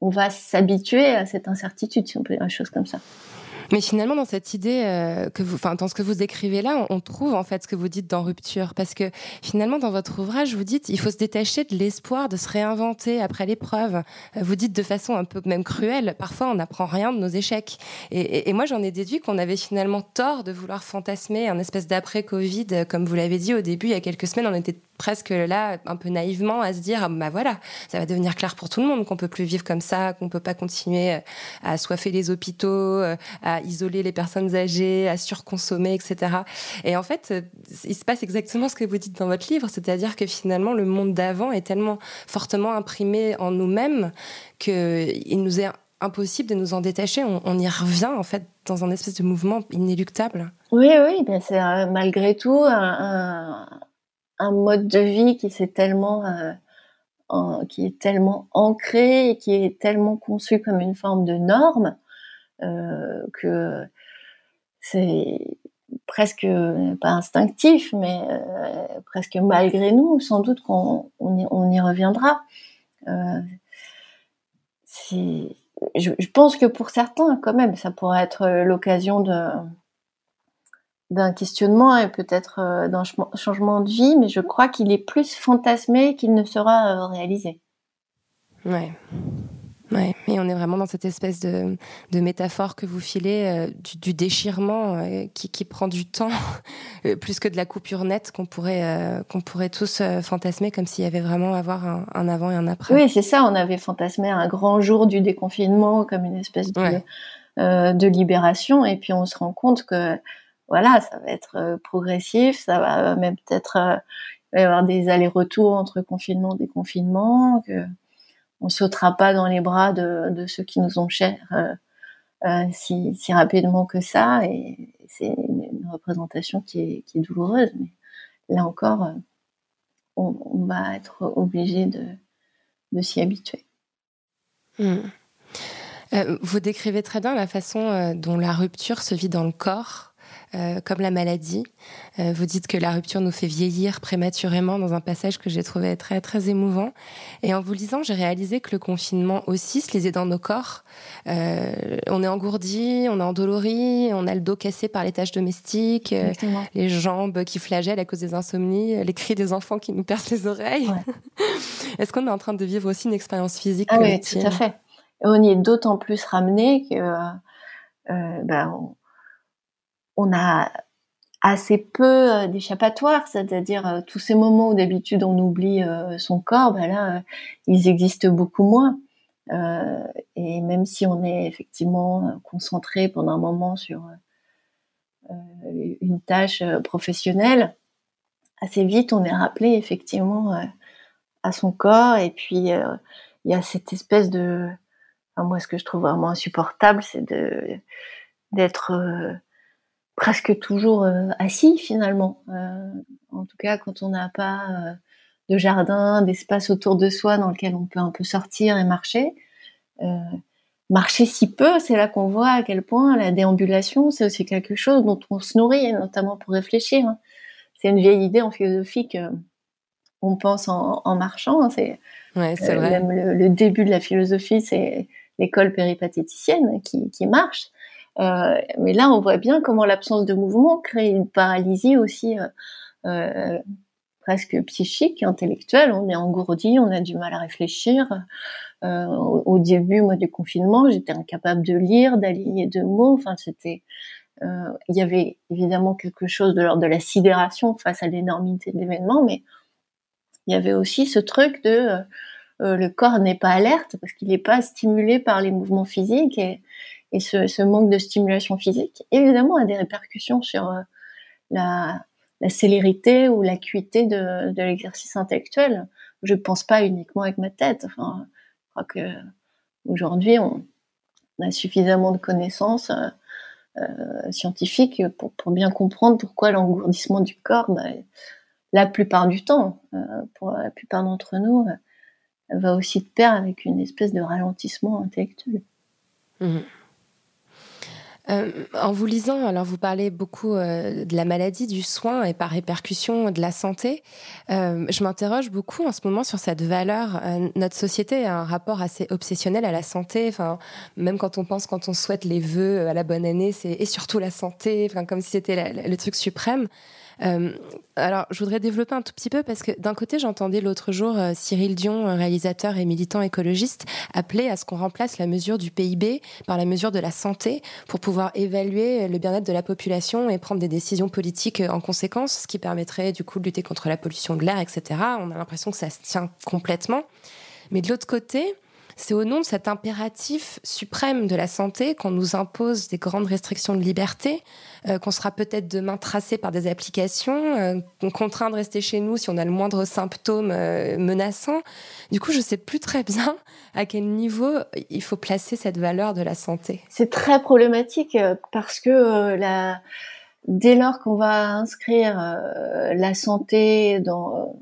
on, va s'habituer à cette incertitude, si on peut dire une chose comme ça. Mais finalement, dans cette idée euh, enfin, dans ce que vous écrivez là, on, trouve en fait ce que vous dites dans Rupture, parce que finalement, dans votre ouvrage, vous dites il faut se détacher de l'espoir de se réinventer après l'épreuve. Euh, vous dites de façon un peu même cruelle, parfois on n'apprend rien de nos échecs. Et, moi, j'en ai déduit qu'on avait finalement tort de vouloir fantasmer un espèce d'après Covid, comme vous l'avez dit au début, il y a quelques semaines, on était presque là, un peu naïvement, à se dire, ah, bah voilà, ça va devenir clair pour tout le monde qu'on peut plus vivre comme ça, qu'on peut pas continuer à assoiffer les hôpitaux, euh, à isoler les personnes âgées, à surconsommer, etc. Et en fait, euh, il se passe exactement ce que vous dites dans votre livre, c'est-à-dire que finalement, le monde d'avant est tellement fortement imprimé en nous-mêmes qu'il nous est impossible de nous en détacher. On, y revient en fait dans un espèce de mouvement inéluctable. Oui, oui, ben c'est euh, malgré tout un mode de vie qui s'est tellement euh, qui est tellement ancré et qui est tellement conçu comme une forme de norme euh, que c'est presque pas instinctif, mais euh, presque malgré nous, sans doute qu'on on y, reviendra. Euh, je, je, pense que pour certains, quand même, ça pourrait être l'occasion de d'un questionnement et peut-être euh, d'un changement de vie, mais je crois qu'il est plus fantasmé qu'il ne sera euh, réalisé. Ouais. Ouais, et on est vraiment dans cette espèce de, de métaphore que vous filez euh, du, déchirement euh, qui, qui, prend du temps, euh, plus que de la coupure nette qu'on pourrait, qu'on pourrait tous fantasmer comme s'il y avait vraiment à avoir un, un, avant et un après. Oui, c'est ça, on avait fantasmé un grand jour du déconfinement comme une espèce de, de libération, et puis on se rend compte que voilà, ça va être progressif, ça va même peut-être y avoir des allers-retours entre confinement déconfinement, que on sautera pas dans les bras de, ceux qui nous ont chers euh, euh, si, rapidement que ça. Et c'est une, représentation qui est, douloureuse. Mais là encore, euh, on, va être obligé de, s'y habituer. Hmm. vous décrivez très bien la façon dont la rupture se vit dans le corps euh, comme la maladie. Euh, vous dites que la rupture nous fait vieillir prématurément dans un passage que j'ai trouvé très très émouvant. Et en vous lisant, j'ai réalisé que le confinement aussi se lisait dans nos corps. Euh, on est engourdi, on est endolori, on a le dos cassé par les tâches domestiques, les jambes qui flagellent à cause des insomnies, les cris des enfants qui nous percent les oreilles. Est-ce qu'on est en train de vivre aussi une expérience physique ah Oui, tout à fait. on y est d'autant plus ramené que ben, on a assez peu euh, d'échappatoires, c'est-à-dire euh, tous ces moments où d'habitude on oublie euh, son corps, ben là, ils existent beaucoup moins. et même si on est effectivement concentré pendant un moment sur une tâche professionnelle, assez vite on est rappelé effectivement à son corps. Et puis il y a cette espèce de, moi ce que je trouve vraiment insupportable, c'est de d'être presque toujours euh, assis finalement. Euh, en tout cas, quand on n'a pas euh, de jardin, d'espace autour de soi dans lequel on peut un peu sortir et marcher. marcher si peu, c'est là qu'on voit à quel point la déambulation, c'est aussi quelque chose dont on se nourrit, notamment pour réfléchir. Hein. C'est une vieille idée en philosophie que on pense en, marchant. Hein. C'est ouais, vrai. le, le, début de la philosophie, c'est l'école péripatéticienne qui, qui marche. Euh, mais là, on voit bien comment l'absence de mouvement crée une paralysie aussi euh, euh, presque psychique, intellectuelle. On est engourdi, on a du mal à réfléchir. Au, début, moi, du confinement, j'étais incapable de lire, d'aligner deux mots. Enfin, c'était, il y avait évidemment quelque chose de l'ordre de la sidération face à l'énormité de l'événement, mais il y avait aussi ce truc de le corps n'est pas alerte parce qu'il n'est pas stimulé par les mouvements physiques et ce, manque de stimulation physique, évidemment, a des répercussions sur euh, la, célérité ou l'acuité de, l'exercice intellectuel. Je ne pense pas uniquement avec ma tête. Enfin, je crois que aujourd'hui, on, a suffisamment de connaissances euh, euh, scientifiques pour, bien comprendre pourquoi l'engourdissement du corps, bah, la plupart du temps, pour la plupart d'entre nous, va aussi de pair avec une espèce de ralentissement intellectuel. Mmh. Euh, en vous lisant, alors vous parlez beaucoup euh, de la maladie, du soin et par répercussion de la santé. Euh, je m'interroge beaucoup en ce moment sur cette valeur. notre société a un rapport assez obsessionnel à la santé. Enfin, même quand on pense, quand on souhaite les vœux à la bonne année, c'est et surtout la santé. Enfin, comme si c'était le truc suprême. Euh, alors, je voudrais développer un tout petit peu parce que d'un côté, j'entendais l'autre jour euh, Cyril Dion, réalisateur et militant écologiste, appeler à ce qu'on remplace la mesure du PIB par la mesure de la santé pour pouvoir évaluer le bien-être de la population et prendre des décisions politiques en conséquence, ce qui permettrait du coup de lutter contre la pollution de l'air, etc. On a l'impression que ça se tient complètement. Mais de l'autre côté, c'est au nom de cet impératif suprême de la santé qu'on nous impose des grandes restrictions de liberté, euh, qu'on sera peut-être demain tracé par des applications, euh, contraint de rester chez nous si on a le moindre symptôme euh, menaçant. Du coup, je ne sais plus très bien à quel niveau il faut placer cette valeur de la santé. C'est très problématique parce que la... dès lors qu'on va inscrire la santé dans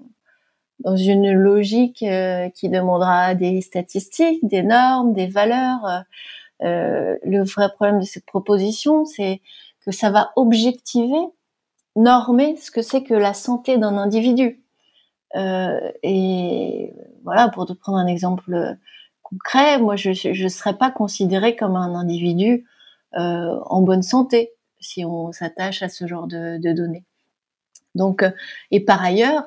dans une logique euh, qui demandera des statistiques, des normes, des valeurs. Euh, le vrai problème de cette proposition, c'est que ça va objectiver, normer ce que c'est que la santé d'un individu. Euh, et voilà, pour te prendre un exemple concret, moi je ne serais pas considérée comme un individu en bonne santé si on s'attache à ce genre de, données. Donc, et par ailleurs,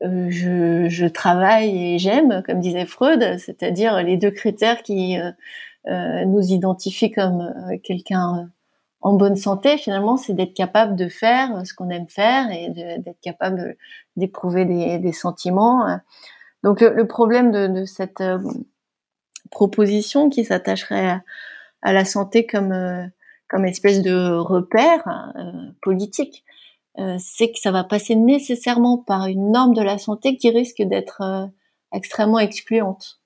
je, je, travaille et j'aime, comme disait Freud, c'est-à-dire les deux critères qui nous identifient comme quelqu'un en bonne santé, finalement, c'est d'être capable de faire ce qu'on aime faire et d'être capable d'éprouver des, des, sentiments. Donc le, problème de, de cette euh, proposition qui s'attacherait à, la santé comme euh, comme espèce de repère euh, politique, c'est que ça va passer nécessairement par une norme de la santé qui risque d'être extrêmement excluante.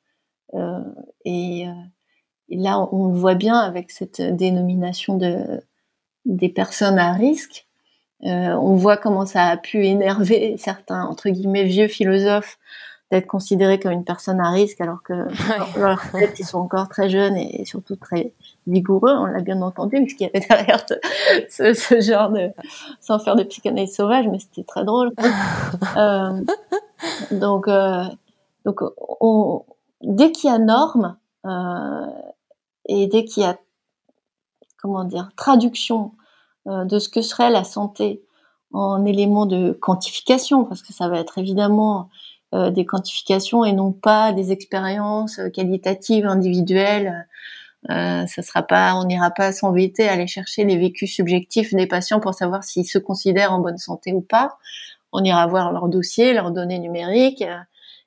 et là, on voit bien avec cette dénomination de des personnes à risque. Euh, on voit comment ça a pu énerver certains entre guillemets vieux philosophes d'être considérés comme une personne à risque alors que leur ils sont encore très jeunes et surtout très vigoureux. On l'a bien entendu, ce qu'il y avait derrière ce, genre de, sans faire de psychanalyse sauvage, mais c'était très drôle. euh, donc, euh, donc, on, dès qu'il y a norme euh, et dès qu'il y a comment dire traduction euh, de ce que serait la santé en éléments de quantification, parce que ça va être évidemment euh, des quantifications et non pas des expériences qualitatives individuelles. Euh, ça sera pas, on n'ira pas s'embêter à aller chercher les vécus subjectifs des patients pour savoir s'ils se considèrent en bonne santé ou pas. On ira voir leur dossier, leurs données numériques,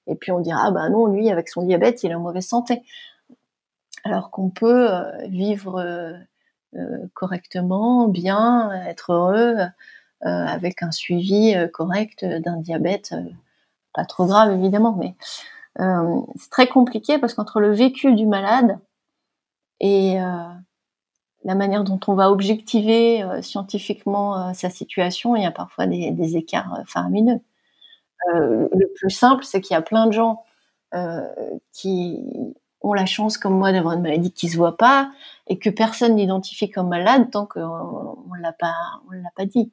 et puis on dira ah bah non, lui avec son diabète, il est en mauvaise santé. Alors qu'on peut vivre euh, correctement, bien, être heureux, euh, avec un suivi euh, correct d'un diabète, pas trop grave évidemment, mais c'est très compliqué parce qu'entre le vécu du malade et la manière dont on va objectiver scientifiquement sa situation, il y a parfois des, écarts faramineux. le plus simple, c'est qu'il y a plein de gens qui ont la chance, comme moi, d'avoir une maladie qui se voit pas et que personne n'identifie comme malade tant qu'on on l'a pas dit.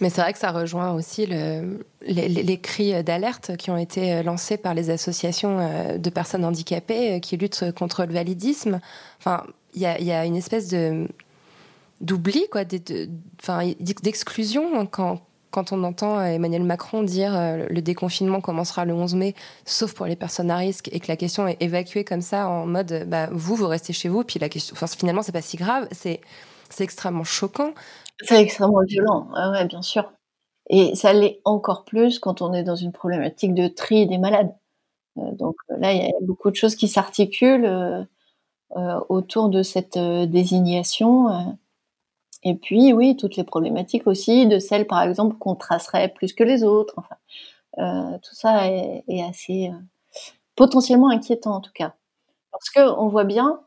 Mais c'est vrai que ça rejoint aussi le, les, cris d'alerte qui ont été lancés par les associations euh, de personnes handicapées euh, qui luttent contre le validisme. Enfin, il y a, une espèce d'oubli, quoi, d'exclusion quand, on entend euh, Emmanuel Macron dire euh, le déconfinement commencera le 11 mai, sauf pour les personnes à risque, et que la question est évacuée comme ça en mode bah, vous, vous restez chez vous, puis la question, enfin, finalement, c'est pas si grave, c'est extrêmement choquant. C'est extrêmement violent, ouais, bien sûr. Et ça l'est encore plus quand on est dans une problématique de tri des malades. Euh, donc là, il y a beaucoup de choses qui s'articulent autour de cette désignation. Et puis, oui, toutes les problématiques aussi de celles, par exemple, qu'on tracerait plus que les autres. Enfin, euh, tout ça est, assez euh, potentiellement inquiétant en tout cas, parce que on voit bien,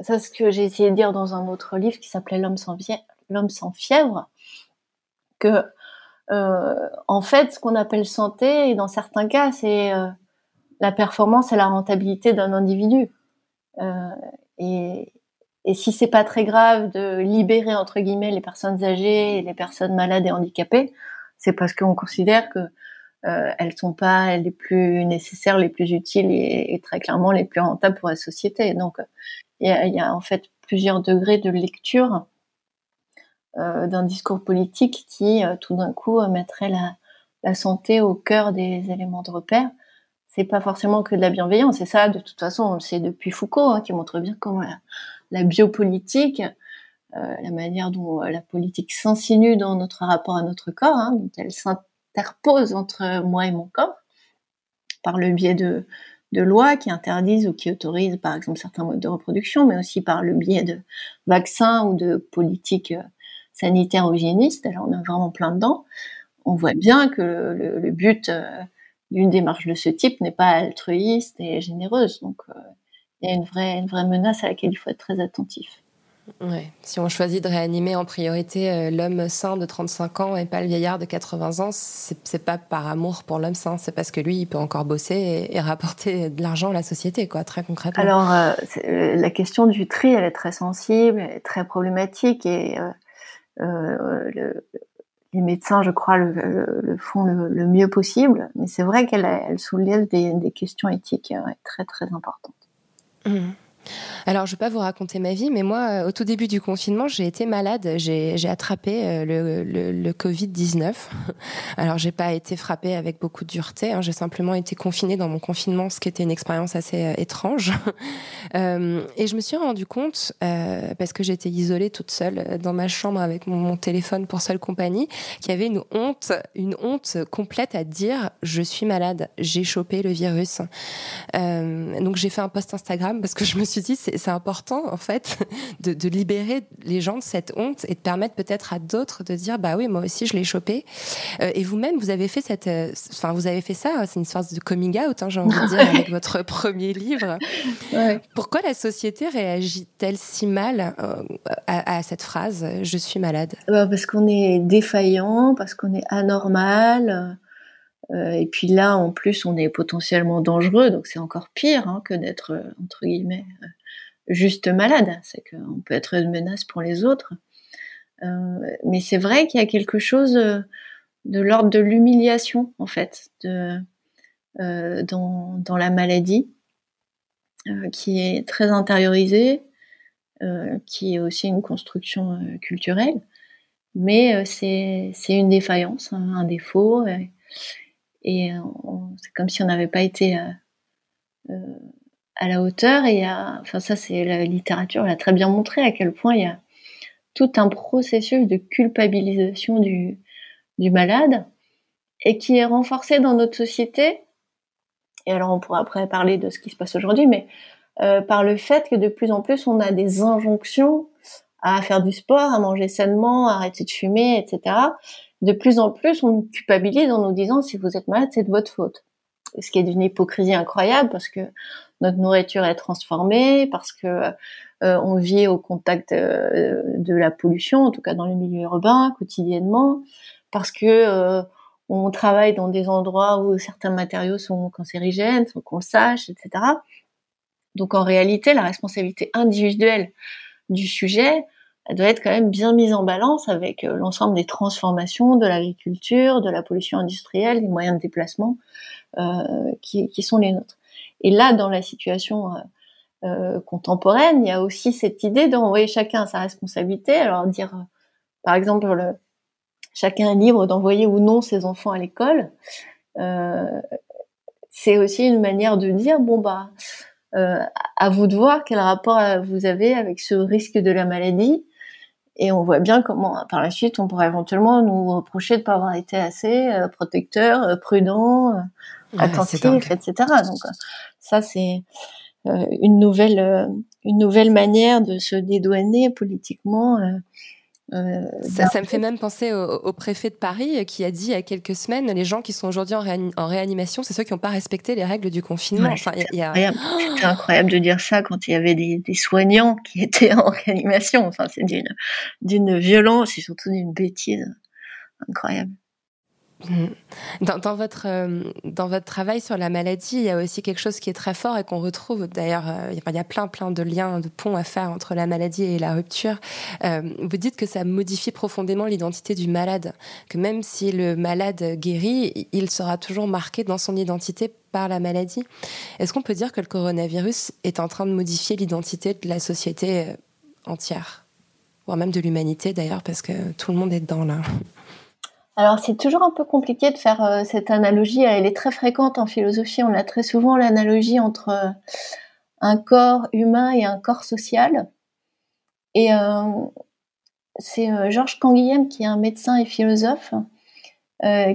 ça c'est ce que j'ai essayé de dire dans un autre livre qui s'appelait L'homme sans, L'homme sans fièvre, que euh, en fait, ce qu'on appelle santé, et dans certains cas, c'est euh, la performance et la rentabilité d'un individu. Euh, et, si c'est pas très grave de libérer entre guillemets les personnes âgées les personnes malades et handicapées, c'est parce qu'on considère que euh, elles sont pas les plus nécessaires, les plus utiles et, très clairement les plus rentables pour la société. Donc il y a, en fait plusieurs degrés de lecture d'un discours politique qui euh, tout d'un coup mettrait la, santé au cœur des éléments de repère c'est pas forcément que de la bienveillance. Et ça, de toute façon, on le sait depuis Foucault, hein, qui montre bien comment la, biopolitique, euh, la manière dont euh, la politique s'insinue dans notre rapport à notre corps, hein, dont elle s'interpose entre moi et mon corps, par le biais de lois qui interdisent ou qui autorisent, par exemple, certains modes de reproduction, mais aussi par le biais de vaccins ou de politiques euh, sanitaires ou hygiénistes. Alors, on a vraiment plein dedans. On voit bien que le, but d'une démarche de ce type n'est pas altruiste et généreuse. Donc, il y a une vraie, une vraie menace à laquelle il faut être très attentif. Ouais. Si on choisit de réanimer en priorité euh, l'homme sain de 35 ans et pas le vieillard de 80 ans, c'est pas par amour pour l'homme sain, c'est parce que lui, il peut encore bosser et, rapporter de l'argent à la société, quoi, très concrètement. Alors, euh, euh, la question du tri, elle est très sensible, elle est très problématique et le, les médecins, je crois, le, font le, mieux possible, mais c'est vrai qu'elle elle soulève des, questions éthiques très très importantes. Mhm. Alors, je ne vais pas vous raconter ma vie, mais moi, euh, au tout début du confinement, j'ai été malade. J'ai attrapé euh, le, le, le Covid-19. Alors, j'ai pas été frappée avec beaucoup de dureté. Hein. J'ai simplement été confinée dans mon confinement, ce qui était une expérience assez euh, étrange. Et je me suis rendu compte, parce que j'étais isolée toute seule dans ma chambre avec mon, mon téléphone pour seule compagnie, qu'il y avait une honte, une honte complète à dire je suis malade, j'ai chopé le virus. donc, j'ai fait un post Instagram parce que je me suis dit c'est important en fait de, de, libérer les gens de cette honte et de permettre peut-être à d'autres de dire bah oui moi aussi je l'ai chopé. Euh, et vous-même vous avez fait cette, euh, enfin vous avez fait ça, c'est une sorte de coming out, hein, j'ai envie de dire avec votre premier livre. Ouais. Pourquoi la société réagit-elle si mal euh, à, à, cette phrase je suis malade bah Parce qu'on est défaillant, parce qu'on est anormal. Euh, et puis là, en plus, on est potentiellement dangereux, donc c'est encore pire hein, que d'être, entre guillemets, juste malade, c'est qu'on peut être une menace pour les autres. Euh, mais c'est vrai qu'il y a quelque chose euh, de l'ordre de l'humiliation, en fait, de, euh, dans, la maladie, euh, qui est très intériorisée, euh, qui est aussi une construction culturelle. Mais c'est une défaillance, hein, un défaut. Et, et c'est comme si on n'avait pas été à la hauteur et à, enfin ça c'est la littérature l'a très bien montré à quel point il y a tout un processus de culpabilisation du, malade et qui est renforcé dans notre société. Et alors on pourra après parler de ce qui se passe aujourd'hui, mais euh, par le fait que de plus en plus on a des injonctions à faire du sport, à manger sainement, à arrêter de fumer, etc. De plus en plus on nous culpabilise en nous disant si vous êtes malade c'est de votre faute. Ce qui est d'une hypocrisie incroyable parce que notre nourriture est transformée, parce que euh, on vit au contact euh, de la pollution, en tout cas dans le milieu urbain quotidiennement, parce que euh, on travaille dans des endroits où certains matériaux sont cancérigènes, sans qu'on le sache, etc. Donc en réalité, la responsabilité individuelle du sujet elle doit être quand même bien mise en balance avec l'ensemble des transformations de l'agriculture, de la pollution industrielle, des moyens de déplacement euh, qui, qui, sont les nôtres. Et là, dans la situation euh, euh, contemporaine, il y a aussi cette idée d'envoyer chacun à sa responsabilité. Alors dire, euh, par exemple, le, chacun est libre d'envoyer ou non ses enfants à l'école. Euh, c'est aussi une manière de dire bon bah euh, à vous de voir quel rapport vous avez avec ce risque de la maladie. Et on voit bien comment, par la suite, on pourrait éventuellement nous reprocher de ne pas avoir été assez euh, protecteur, prudent, attentif, etc. Donc ça, c'est euh, une nouvelle euh, une nouvelle manière de se dédouaner politiquement. Euh, ça, ça, me fait même penser au, au, préfet de Paris qui a dit il y a quelques semaines les gens qui sont aujourd'hui en, réan en, réanimation, c'est ceux qui n'ont pas respecté les règles du confinement. Ouais, enfin, a... C'était incroyable de dire ça quand il y avait des, des soignants qui étaient en réanimation. Enfin, c'est d'une violence et surtout d'une bêtise incroyable. Mmh. Dans, votre, euh, dans votre travail sur la maladie, il y a aussi quelque chose qui est très fort et qu'on retrouve d'ailleurs, euh, il y a plein plein de liens, de ponts à faire entre la maladie et la rupture. Euh, vous dites que ça modifie profondément l'identité du malade, que même si le malade guérit, il sera toujours marqué dans son identité par la maladie. Est-ce qu'on peut dire que le coronavirus est en train de modifier l'identité de la société entière, voire même de l'humanité d'ailleurs, parce que tout le monde est dedans là alors c'est toujours un peu compliqué de faire euh, cette analogie. Elle est très fréquente en philosophie. On a très souvent l'analogie entre euh, un corps humain et un corps social. Et euh, c'est Georges Canguilhem, qui est un médecin et philosophe,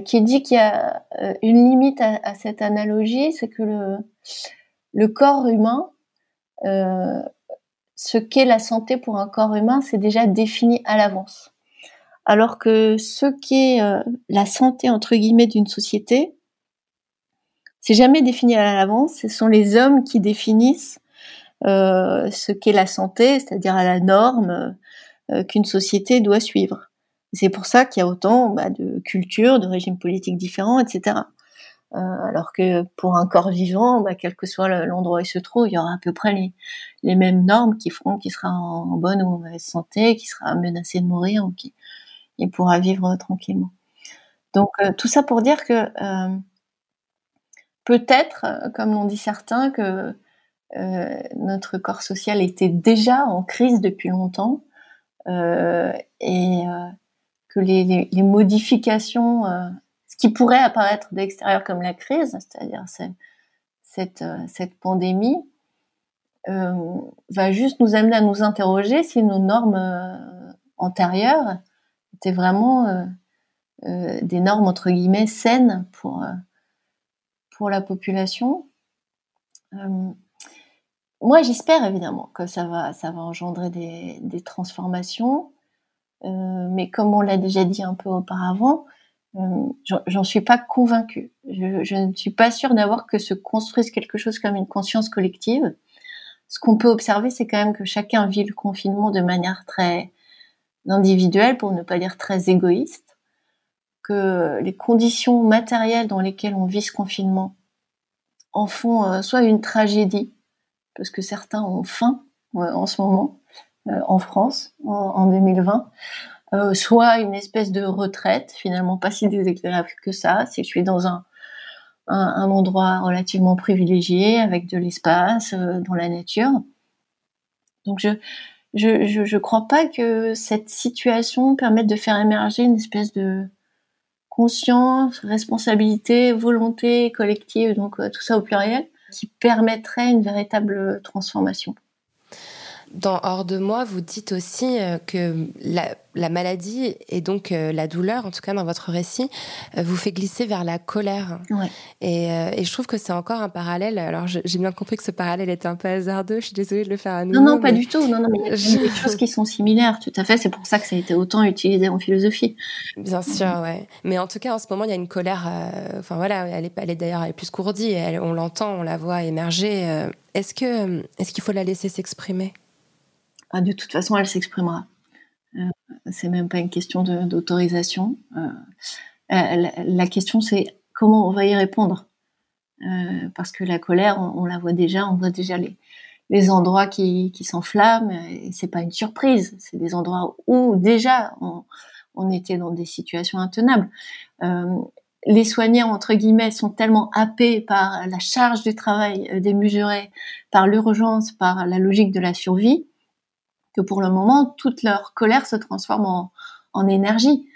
qui dit qu'il y a une limite à, cette analogie, c'est que le, corps humain, ce qu'est la santé pour un corps humain, c'est déjà défini à l'avance alors que ce qui est euh, la santé entre guillemets d'une société, c'est jamais défini à l'avance. Ce sont les hommes qui définissent euh, ce qu'est la santé, c'est-à-dire la norme euh, qu'une société doit suivre. C'est pour ça qu'il y a autant bah, de cultures, de régimes politiques différents, etc. Alors que pour un corps vivant, bah, quel que soit l'endroit où il se trouve, il y aura à peu près les, mêmes normes qui feront qu'il sera en, bonne ou mauvaise santé, qui sera menacé de mourir ou qui, il pourra vivre tranquillement. Donc euh, tout ça pour dire que euh, peut-être, euh, comme l'ont dit certains, que notre corps social était déjà en crise depuis longtemps et que les, modifications, ce qui pourrait apparaître de l'extérieur comme la crise, c'est-à-dire cette, cette pandémie, va juste nous amener à nous interroger si nos normes antérieures étaient vraiment euh, des normes entre guillemets saines pour pour la population. moi, j'espère évidemment que ça va ça va engendrer des, des transformations, mais comme on l'a déjà dit un peu auparavant, j'en suis pas convaincue. Je, je, ne suis pas sûre d'avoir que se construise quelque chose comme une conscience collective ce qu'on peut observer, c'est quand même que chacun vit le confinement de manière très individuelle, pour ne pas dire très égoïste, que les conditions matérielles dans lesquelles on vit ce confinement en font euh, soit une tragédie, parce que certains ont faim euh, en ce moment euh, en France en, 2020, soit une espèce de retraite, finalement pas si désagréable que ça, si je suis dans un un, endroit relativement privilégié avec de l'espace dans la nature. Donc je, je, je, crois pas que cette situation permette de faire émerger une espèce de conscience, responsabilité, volonté collective, donc euh, tout ça au pluriel, qui permettrait une véritable transformation dans Hors de moi, vous dites aussi euh, que la, maladie et donc euh, la douleur, en tout cas dans votre récit, euh, vous fait glisser vers la colère. Et, je trouve que c'est encore un parallèle. Alors j'ai bien compris que ce parallèle était un peu hasardeux. Je suis désolée de le faire à nouveau. Non, non, pas du tout. Non, non, mais il y a des choses qui sont similaires. Tout à fait. C'est pour ça que ça a été autant utilisé en philosophie. Bien sûr, ouais. Mais en tout cas, en ce moment, il y a une colère. Enfin voilà, elle est, elle est d'ailleurs plus courdie. on l'entend, on la voit émerger. est-ce que, est-ce qu'il faut la laisser s'exprimer? De toute façon, elle s'exprimera. Euh, c'est même pas une question d'autorisation. Euh, la, question, c'est comment on va y répondre. Euh, parce que la colère, on, la voit déjà, on voit déjà les, les endroits qui, qui s'enflamment. Et c'est pas une surprise. C'est des endroits où déjà on, on, était dans des situations intenables. les soignants, entre guillemets, sont tellement happés par la charge du travail démesurée, par l'urgence, par la logique de la survie, que pour le moment, toute leur colère se transforme en, en énergie.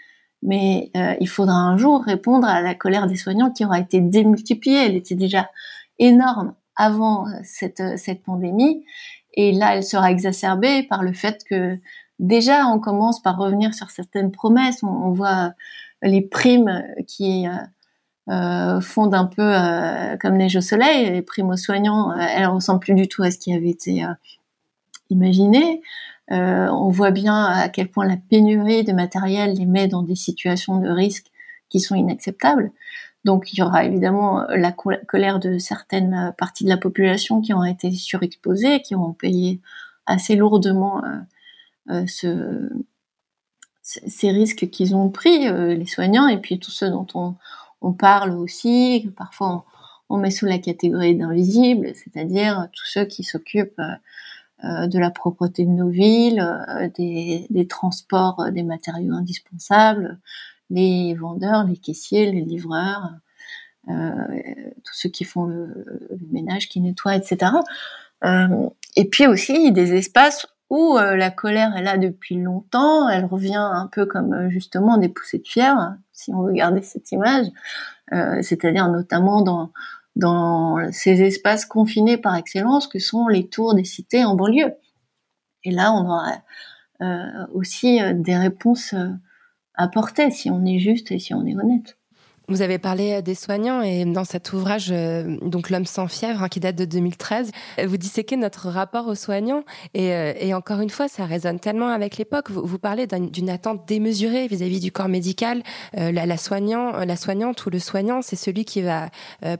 Mais euh, il faudra un jour répondre à la colère des soignants qui aura été démultipliée. Elle était déjà énorme avant euh, cette, euh, cette pandémie. Et là, elle sera exacerbée par le fait que déjà, on commence par revenir sur certaines promesses. On, on voit les primes qui euh, fondent un peu comme neige au soleil. Les primes aux soignants, elles ressemblent plus du tout à ce qui avait été imaginé. Euh, on voit bien à quel point la pénurie de matériel les met dans des situations de risque qui sont inacceptables. Donc il y aura évidemment la colère de certaines parties de la population qui ont été surexposées, qui ont payé assez lourdement euh, euh, ce, ces risques qu'ils ont pris, les soignants, et puis tous ceux dont on, parle aussi, que parfois on, on, met sous la catégorie d'invisibles, c'est-à-dire tous ceux qui s'occupent euh, de la propreté de nos villes, euh, des, des, transports euh, des matériaux indispensables, les vendeurs, les caissiers, les livreurs, tous ceux qui font le, le, ménage, qui nettoient, etc. et puis aussi des espaces où la colère est là depuis longtemps, elle revient un peu comme justement des poussées de fièvre, si on veut garder cette image, c'est-à-dire notamment dans dans ces espaces confinés par excellence que sont les tours des cités en banlieue. Et là, on aura euh, aussi euh, des réponses euh, à apporter si on est juste et si on est honnête. Vous avez parlé euh, des soignants et dans cet ouvrage, euh, donc L'homme sans fièvre, hein, qui date de 2013, vous disséquez notre rapport aux soignants. Et, euh, encore une fois, ça résonne tellement avec l'époque. Vous, parlez d'une attente démesurée vis-à-vis du corps médical. la, soignant, la soignante ou le soignant, c'est celui qui va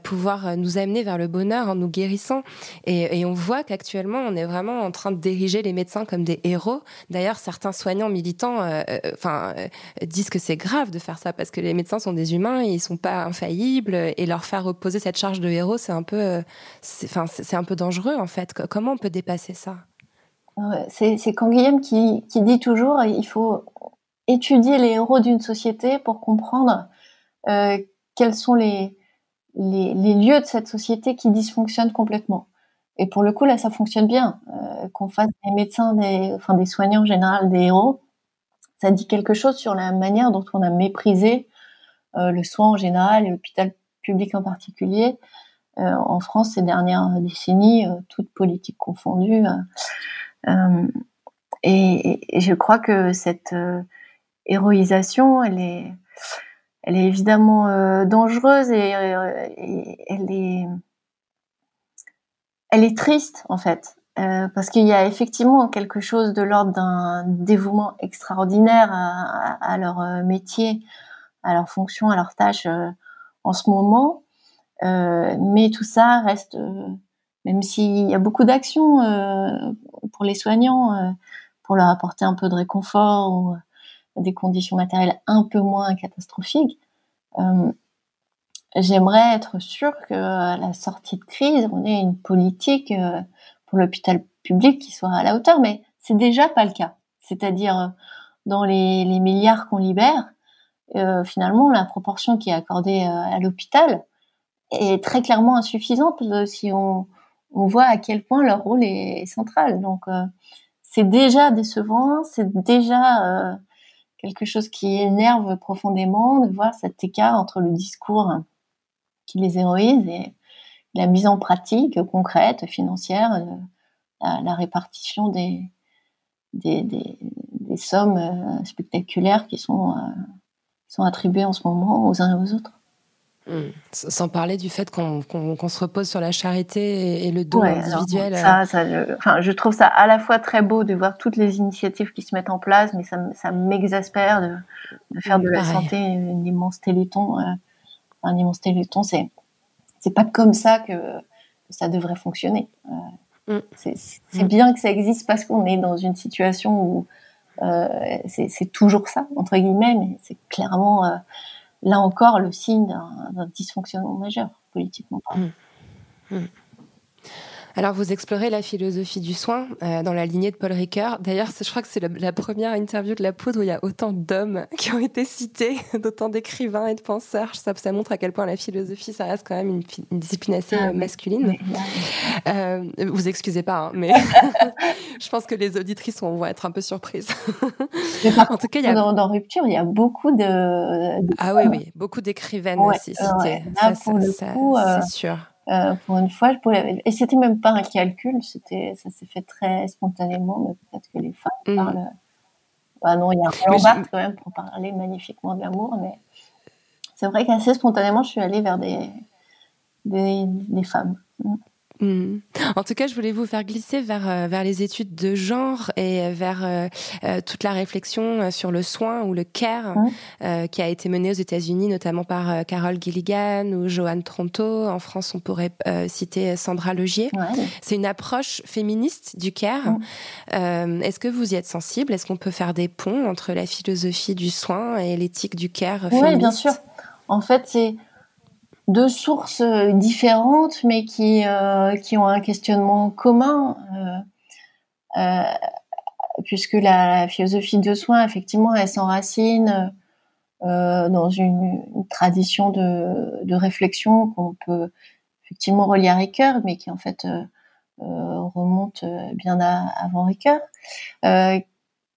pouvoir nous amener vers le bonheur en nous guérissant. Et, on voit qu'actuellement, on est vraiment en train de diriger les médecins comme des héros. D'ailleurs, certains soignants militants, disent que c'est grave de faire ça parce que les médecins sont des humains. Ils sont pas infaillibles et leur faire reposer cette charge de héros, c'est un peu, enfin, c'est un peu dangereux en fait. Comment on peut dépasser ça? C'est Canguilhem qui, qui dit toujours, il faut étudier les héros d'une société pour comprendre euh, quels sont les, les, les, lieux de cette société qui dysfonctionnent complètement. et pour le coup, là, ça fonctionne bien. Qu'on fasse des médecins, des, enfin des soignants en général, des héros, ça dit quelque chose sur la manière dont on a méprisé le soin en général et l'hôpital public en particulier en France ces dernières décennies, toutes politiques confondues. Et, je crois que cette héroïsation, elle est, elle est évidemment euh, dangereuse et, euh, elle est, elle est triste en fait, euh, parce qu'il y a effectivement quelque chose de l'ordre d'un dévouement extraordinaire à, leur euh, métier, à leur fonction, à leur tâche en ce moment, mais tout ça reste, même s'il y a beaucoup d'actions pour les soignants, pour leur apporter un peu de réconfort ou des conditions matérielles un peu moins catastrophiques, euh, j'aimerais être sûre que à la sortie de crise, on ait une politique euh, pour l'hôpital public qui soit à la hauteur, mais c'est déjà pas le cas. C'est-à-dire euh, dans les milliards qu'on libère, euh, finalement la proportion qui est accordée à l'hôpital est très clairement insuffisante si on, voit à quel point leur rôle est, central. Donc c'est déjà décevant, c'est déjà quelque chose qui énerve profondément de voir cet écart entre le discours qui les héroïse et la mise en pratique concrète, financière, euh, la, répartition des, sommes euh, spectaculaires qui sont, euh, sont attribuées en ce moment aux uns et aux autres. Hmm. Sans parler du fait qu'on se repose sur la charité et, le don individuel. ça, ça, enfin, je trouve ça à la fois très beau de voir toutes les initiatives qui se mettent en place, mais ça, ça m'exaspère de, de, faire de la santé une immense téléthon. Euh, un immense téléthon, c'est c'est pas comme ça que, ça devrait fonctionner. Euh, hmm. C'est hmm. bien que ça existe parce qu'on est dans une situation où euh, c'est toujours ça entre guillemets, mais c'est clairement euh, là encore le signe d'un dysfonctionnement majeur, politiquement parlant. Mmh. Mmh. Alors, vous explorez la philosophie du soin euh, dans la lignée de Paul Ricoeur. D'ailleurs, je crois que c'est la, première interview de La Poudre où il y a autant d'hommes qui ont été cités, d'autant d'écrivains et de penseurs. Ça, ça, montre à quel point la philosophie, ça reste quand même une, discipline assez ah euh, masculine. Euh, vous excusez pas, hein, mais je pense que les auditrices vont être un peu surprises. en tout cas, il y a... dans, Rupture, il y a beaucoup de... ah oui, oui, beaucoup d'écrivaines aussi citées. ça, c'est sûr. Euh, pour une fois, je pouvais... et c'était même pas un calcul, c'était, ça s'est fait très spontanément, mais peut-être que les femmes mm. parlent. Bah non, il y a un Roland quand même pour parler magnifiquement de l'amour, mais c'est vrai qu'assez spontanément, je suis allée vers des, des, des femmes. Mm. Hmm. En tout cas, je voulais vous faire glisser vers euh, vers les études de genre et vers euh, euh, toute la réflexion sur le soin ou le care qui a été menée aux États-Unis, notamment par Carol Gilligan ou Joanne Tronto. En France, on pourrait citer Sandra Logier. C'est une approche féministe du care. Est-ce que vous y êtes sensible? Est-ce qu'on peut faire des ponts entre la philosophie du soin et l'éthique du care Oui, bien sûr. En fait, c'est deux sources euh, différentes, mais qui, euh, qui ont un questionnement commun, euh, puisque la, philosophie de soins, effectivement, elle s'enracine dans une, tradition de, de réflexion qu'on peut effectivement relier à Ricoeur, mais qui en fait remonte bien avant Ricoeur,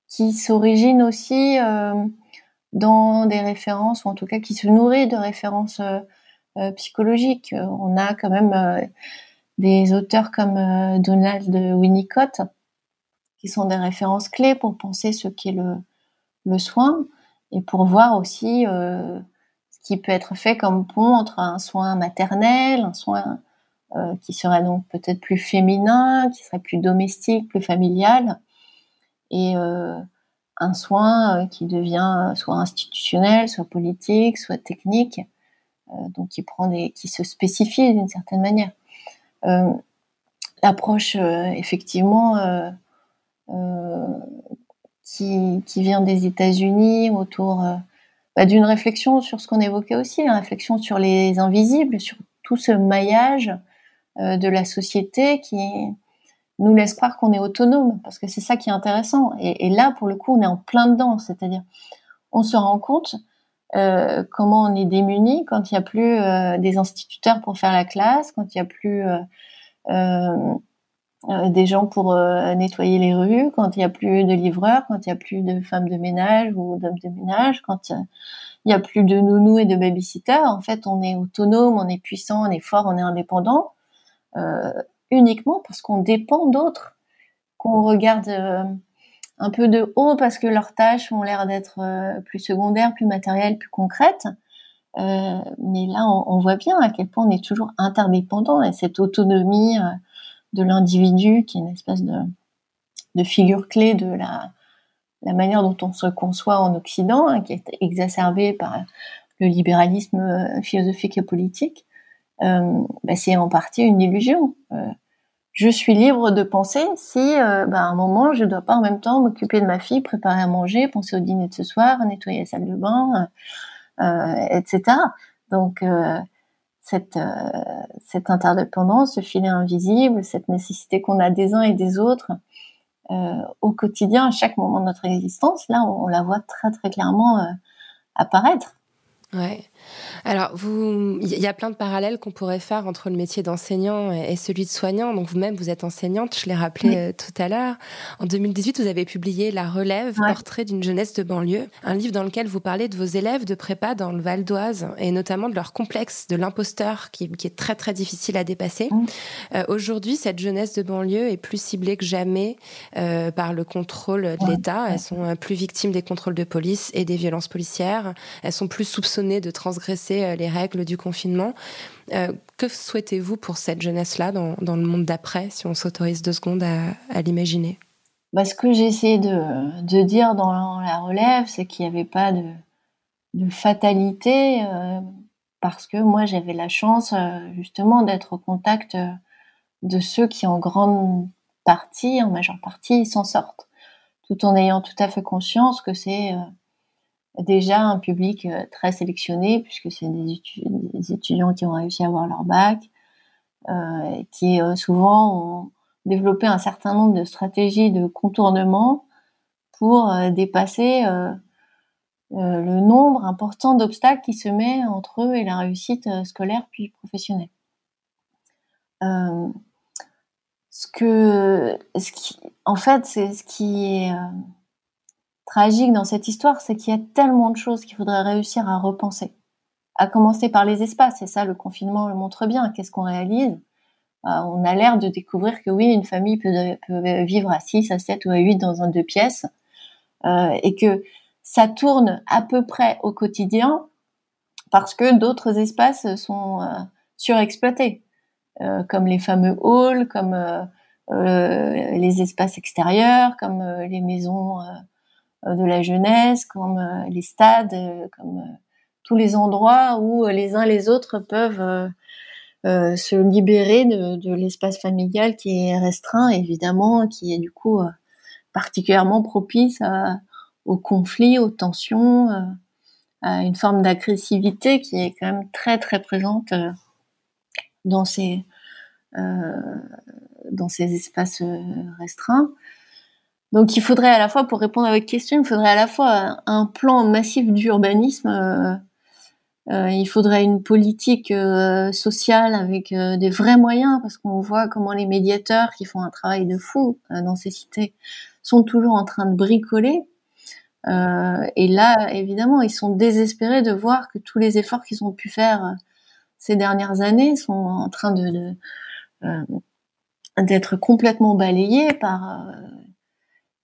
qui s'origine aussi dans des références, ou en tout cas qui se nourrit de références psychologique. On a quand même euh, des auteurs comme euh, Donald Winnicott qui sont des références clés pour penser ce qu'est le, soin et pour voir aussi ce qui peut être fait comme pont entre un soin maternel, un soin qui serait donc peut-être plus féminin, qui serait plus domestique, plus familial, et un soin qui devient soit institutionnel, soit politique, soit technique, euh, donc qui prend qui se spécifie d'une certaine manière. Euh, l'approche, euh, effectivement, qui, qui, vient des États-Unis autour bah, d'une réflexion sur ce qu'on évoquait aussi, une réflexion sur les invisibles, sur tout ce maillage de la société qui nous laisse croire qu'on est autonome, parce que c'est ça qui est intéressant. Et, et, là, pour le coup, on est en plein dedans, c'est-à-dire, on se rend compte euh, comment on est démuni quand il n'y a plus euh, des instituteurs pour faire la classe, quand il n'y a plus euh, des gens pour nettoyer les rues, quand il n'y a plus de livreurs, quand il n'y a plus de femmes de ménage ou d'hommes de ménage, quand il n'y a plus de nounous et de babysitters. En fait, on est autonome, on est puissant, on est fort, on est indépendant, uniquement parce qu'on dépend d'autres, qu'on regarde un peu de haut parce que leurs tâches ont l'air d'être euh, plus secondaires, plus matérielles, plus concrètes. Euh, mais là, on, voit bien à quel point on est toujours interdépendant et cette autonomie euh, de l'individu, qui est une espèce de, figure clé de la, la, manière dont on se conçoit en Occident, hein, qui est exacerbée par le libéralisme philosophique et politique, bah, c'est en partie une illusion je suis libre de penser si euh, bah, à un moment je dois pas en même temps m'occuper de ma fille, préparer à manger, penser au dîner de ce soir, nettoyer la salle de bain, euh, euh etc. Donc euh, cette cette interdépendance, ce filet invisible, cette nécessité qu'on a des uns et des autres au quotidien, à chaque moment de notre existence, là on, on la voit très très clairement apparaître. Ouais. Alors, vous, il y a plein de parallèles qu'on pourrait faire entre le métier d'enseignant et celui de soignant. Donc, vous-même, vous êtes enseignante, je l'ai rappelé euh, tout à l'heure. En 2018, vous avez publié La Relève, portrait d'une jeunesse de banlieue, un livre dans lequel vous parlez de vos élèves de prépa dans le Val d'Oise et notamment de leur complexe de l'imposteur qui, est très très difficile à dépasser. Euh, aujourd'hui, cette jeunesse de banlieue est plus ciblée que jamais euh, par le contrôle de l'État. Elles sont plus victimes des contrôles de police et des violences policières. Elles sont plus soupçonnées de transgresser euh, les règles du confinement. Euh, que souhaitez-vous pour cette jeunesse-là dans, le monde d'après, si on s'autorise deux secondes à, l'imaginer? Bah, Ce que j'ai essayé de, dire dans la relève, c'est qu'il n'y avait pas de, fatalité, euh, parce que moi j'avais la chance justement d'être au contact de ceux qui en grande partie, en majeure partie, s'en sortent, tout en ayant tout à fait conscience que c'est déjà un public euh, très sélectionné puisque c'est des, étudiants qui ont réussi à avoir leur bac, euh, qui euh, souvent ont développé un certain nombre de stratégies de contournement pour dépasser le nombre important d'obstacles qui se met entre eux et la réussite scolaire puis professionnelle. en fait, c'est ce qui est tragique dans cette histoire, c'est qu'il y a tellement de choses qu'il faudrait réussir à repenser. À commencer par les espaces, et ça, le confinement le montre bien. Qu'est-ce qu'on réalise? Euh, On a l'air de découvrir que oui, une famille peut, vivre à 6, à 7 ou à 8 dans un deux pièces, euh, et que ça tourne à peu près au quotidien parce que d'autres espaces sont euh, surexploités, comme les fameux halls, comme les espaces extérieurs, comme les maisons de la jeunesse, comme euh, les stades, euh, comme tous les endroits où les uns les autres peuvent se libérer de, l'espace familial qui est restreint, évidemment, qui est du coup particulièrement propice aux conflits, aux tensions, à une forme d'agressivité qui est quand même très très présente dans ces dans ces espaces restreints. Donc il faudrait à la fois, pour répondre à votre question, il faudrait à la fois un plan massif d'urbanisme, euh, euh, il faudrait une politique euh, sociale avec des vrais moyens, parce qu'on voit comment les médiateurs qui font un travail de fou dans ces cités sont toujours en train de bricoler. et là, évidemment, ils sont désespérés de voir que tous les efforts qu'ils ont pu faire ces dernières années sont en train de d'être complètement balayés par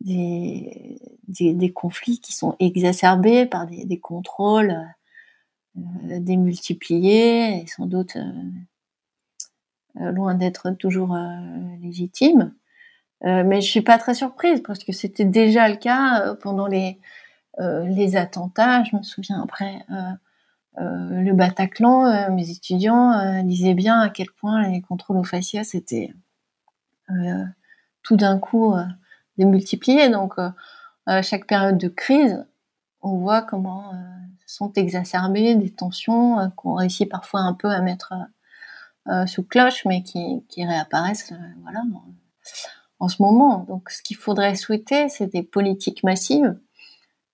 des, des, conflits qui sont exacerbés par des, contrôles euh, démultipliés et sans doute euh, euh, loin d'être toujours légitimes. mais je suis pas très surprise parce que c'était déjà le cas pendant les les attentats. Je me souviens après le Bataclan, mes étudiants disaient bien à quel point les contrôles aux faciès étaient tout d'un coup démultiplier. Donc, euh, chaque période de crise, on voit comment euh, sont exacerbées des tensions euh, qu'on réussit parfois un peu à mettre sous cloche, mais qui, réapparaissent voilà, en ce moment. Donc, ce qu'il faudrait souhaiter, c'est des politiques massives,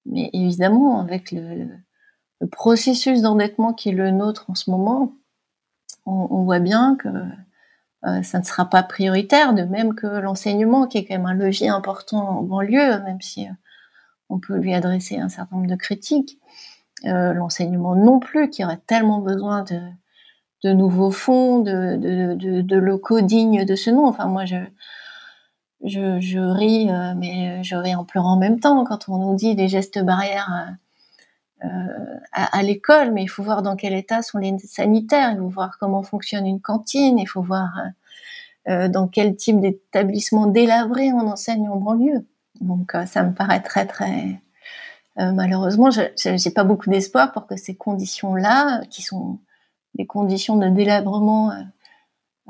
mais évidemment, avec le, processus d'endettement qui est le nôtre en ce moment, on, voit bien que ça ne sera pas prioritaire, de même que l'enseignement, qui est quand même un levier important en banlieue, même si on peut lui adresser un certain nombre de critiques. l'enseignement non plus, qui aurait tellement besoin de, nouveaux fonds, de, locaux dignes de ce nom. Enfin, moi, je, je, ris, euh, mais je ris en pleurant en même temps quand on nous dit des gestes barrières euh, euh, à, l'école, mais il faut voir dans quel état sont les sanitaires, il faut voir comment fonctionne une cantine, il faut voir dans quel type d'établissement délabré on enseigne en banlieue. Donc, ça me paraît très, très... malheureusement, je n'ai pas beaucoup d'espoir pour que ces conditions-là, qui sont des conditions de délabrement euh,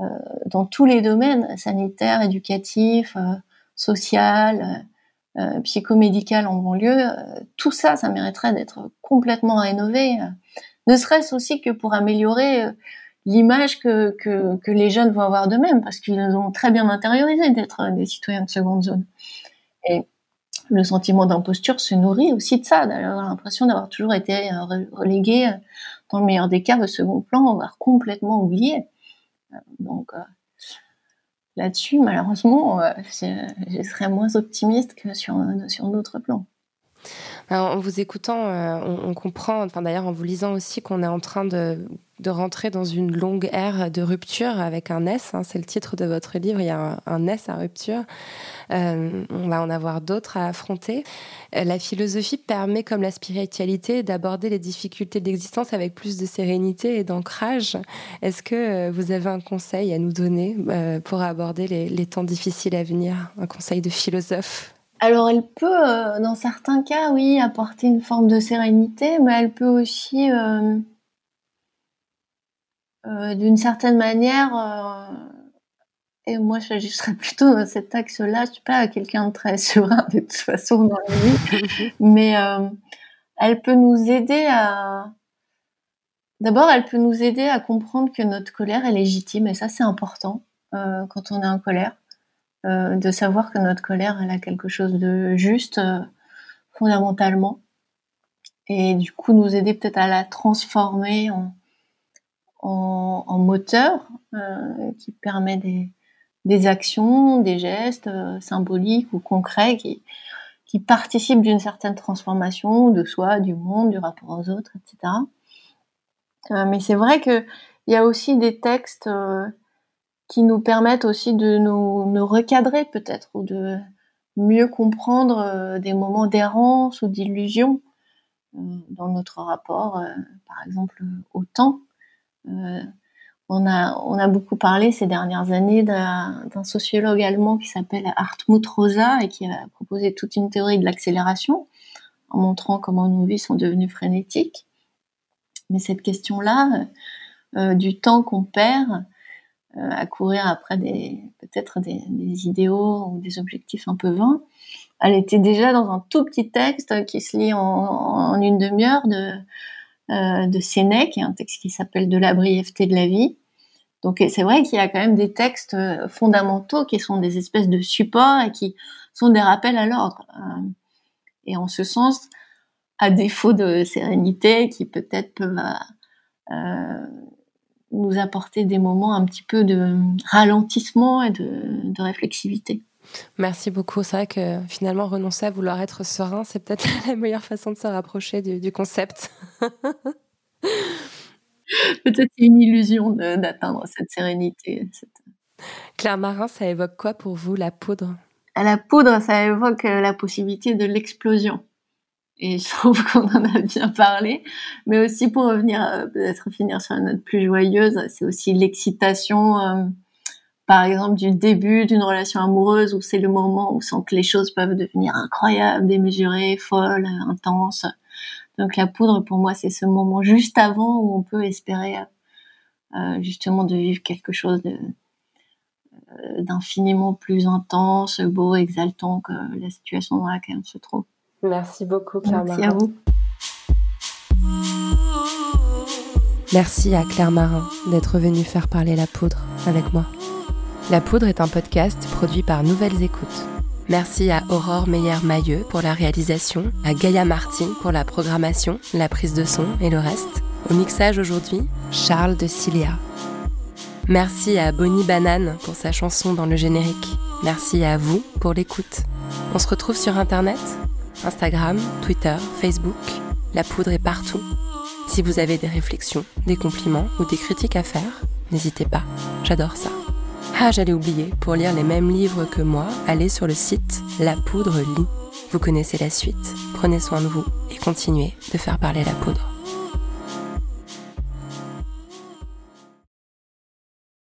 euh, dans tous les domaines, sanitaires, éducatifs, euh, psychomédical en banlieue, tout ça, ça mériterait d'être complètement rénové. ne serait-ce aussi que pour améliorer l'image que, que, les jeunes vont avoir d'eux-mêmes, parce qu'ils ont très bien intériorisé d'être des citoyens de seconde zone. Et le sentiment d'imposture se nourrit aussi de ça, d'avoir l'impression d'avoir toujours été relégué dans le meilleur des cas, au second plan, va complètement oublier. Euh, donc euh, là-dessus, malheureusement, euh, je serais moins optimiste que sur, sur d'autres plans. En vous écoutant, on, comprend, enfin d'ailleurs en vous lisant aussi, qu'on est en train de, rentrer dans une longue ère de rupture avec un S. Hein, c'est le titre de votre livre. Il y a un S à rupture. Euh, on va en avoir d'autres à affronter. Euh, la philosophie permet, comme la spiritualité, d'aborder les difficultés d'existence avec plus de sérénité et d'ancrage. Est-ce que euh, vous avez un conseil à nous donner pour aborder les, temps difficiles à venir? Un conseil de philosophe? Alors elle peut, dans certains cas, oui, apporter une forme de sérénité, mais elle peut aussi, d'une certaine manière, et moi, j'ajusterais plutôt dans cet axe-là. Je suis pas quelqu'un de très serein de toute façon dans la vie, mais euh, elle peut nous aider à. D'abord, elle peut nous aider à comprendre que notre colère est légitime, et ça, c'est important euh, quand on est en colère, euh, de savoir que notre colère, elle a quelque chose de juste euh, fondamentalement, et du coup, nous aider peut-être à la transformer en, en, moteur euh, qui permet des des actions, des gestes symboliques ou concrets qui, qui participent d'une certaine transformation de soi, du monde, du rapport aux autres, etc. Mais c'est vrai qu'il y a aussi des textes qui nous permettent aussi de nous, nous recadrer peut-être ou de mieux comprendre des moments d'errance ou d'illusion dans notre rapport, par exemple, au temps. On a, on a beaucoup parlé ces dernières années d'un sociologue allemand qui s'appelle Hartmut Rosa et qui a proposé toute une théorie de l'accélération en montrant comment nos vies sont devenues frénétiques. Mais cette question-là, euh, du temps qu'on perd euh, à courir après des peut-être des, idéaux ou des objectifs un peu vains, elle était déjà dans un tout petit texte qui se lit en, une demi-heure de euh, de Sénèque, un texte qui s'appelle De la brièveté de la vie. Donc c'est vrai qu'il y a quand même des textes euh, fondamentaux qui sont des espèces de supports et qui sont des rappels à l'ordre. Euh, et en ce sens, à défaut de sérénité, qui peut-être peuvent nous apporter des moments un petit peu de ralentissement et de réflexivité. Merci beaucoup. C'est vrai que finalement, renoncer à vouloir être serein, c'est peut-être la meilleure façon de se rapprocher du, concept. peut-être une illusion d'atteindre cette sérénité. Claire Marin, ça évoque quoi pour vous la poudre? La poudre, ça évoque euh, la possibilité de l'explosion. Et je trouve qu'on en a bien parlé. Mais aussi pour revenir, euh, peut-être finir sur une note plus joyeuse, c'est aussi l'excitation. Euh, par exemple du début d'une relation amoureuse où c'est le moment où sent que les choses peuvent devenir incroyables, démesurées, folles, intenses. Donc la poudre pour moi c'est ce moment juste avant où on peut espérer euh, justement de vivre quelque chose d'infiniment plus intense, beau, exaltant que la situation dans laquelle on se trouve. Merci beaucoup Claire Merci à vous. Merci à Claire Marin d'être venue faire parler la poudre avec moi. La Poudre est un podcast produit par Nouvelles Écoutes. Merci à Aurore Meyer-Mailleux pour la réalisation, à Gaïa Martin pour la programmation, la prise de son et le reste. Au mixage aujourd'hui, Charles de Cilia. Merci à Bonnie Banane pour sa chanson dans le générique. Merci à vous pour l'écoute. On se retrouve sur Internet, Instagram, Twitter, Facebook. La poudre est partout. Si vous avez des réflexions, des compliments ou des critiques à faire, n'hésitez pas. J'adore ça. Ah, j'allais oublier, pour lire les mêmes livres que moi, allez sur le site La Poudre Lit. Vous connaissez la suite. Prenez soin de vous et continuez de faire parler la poudre.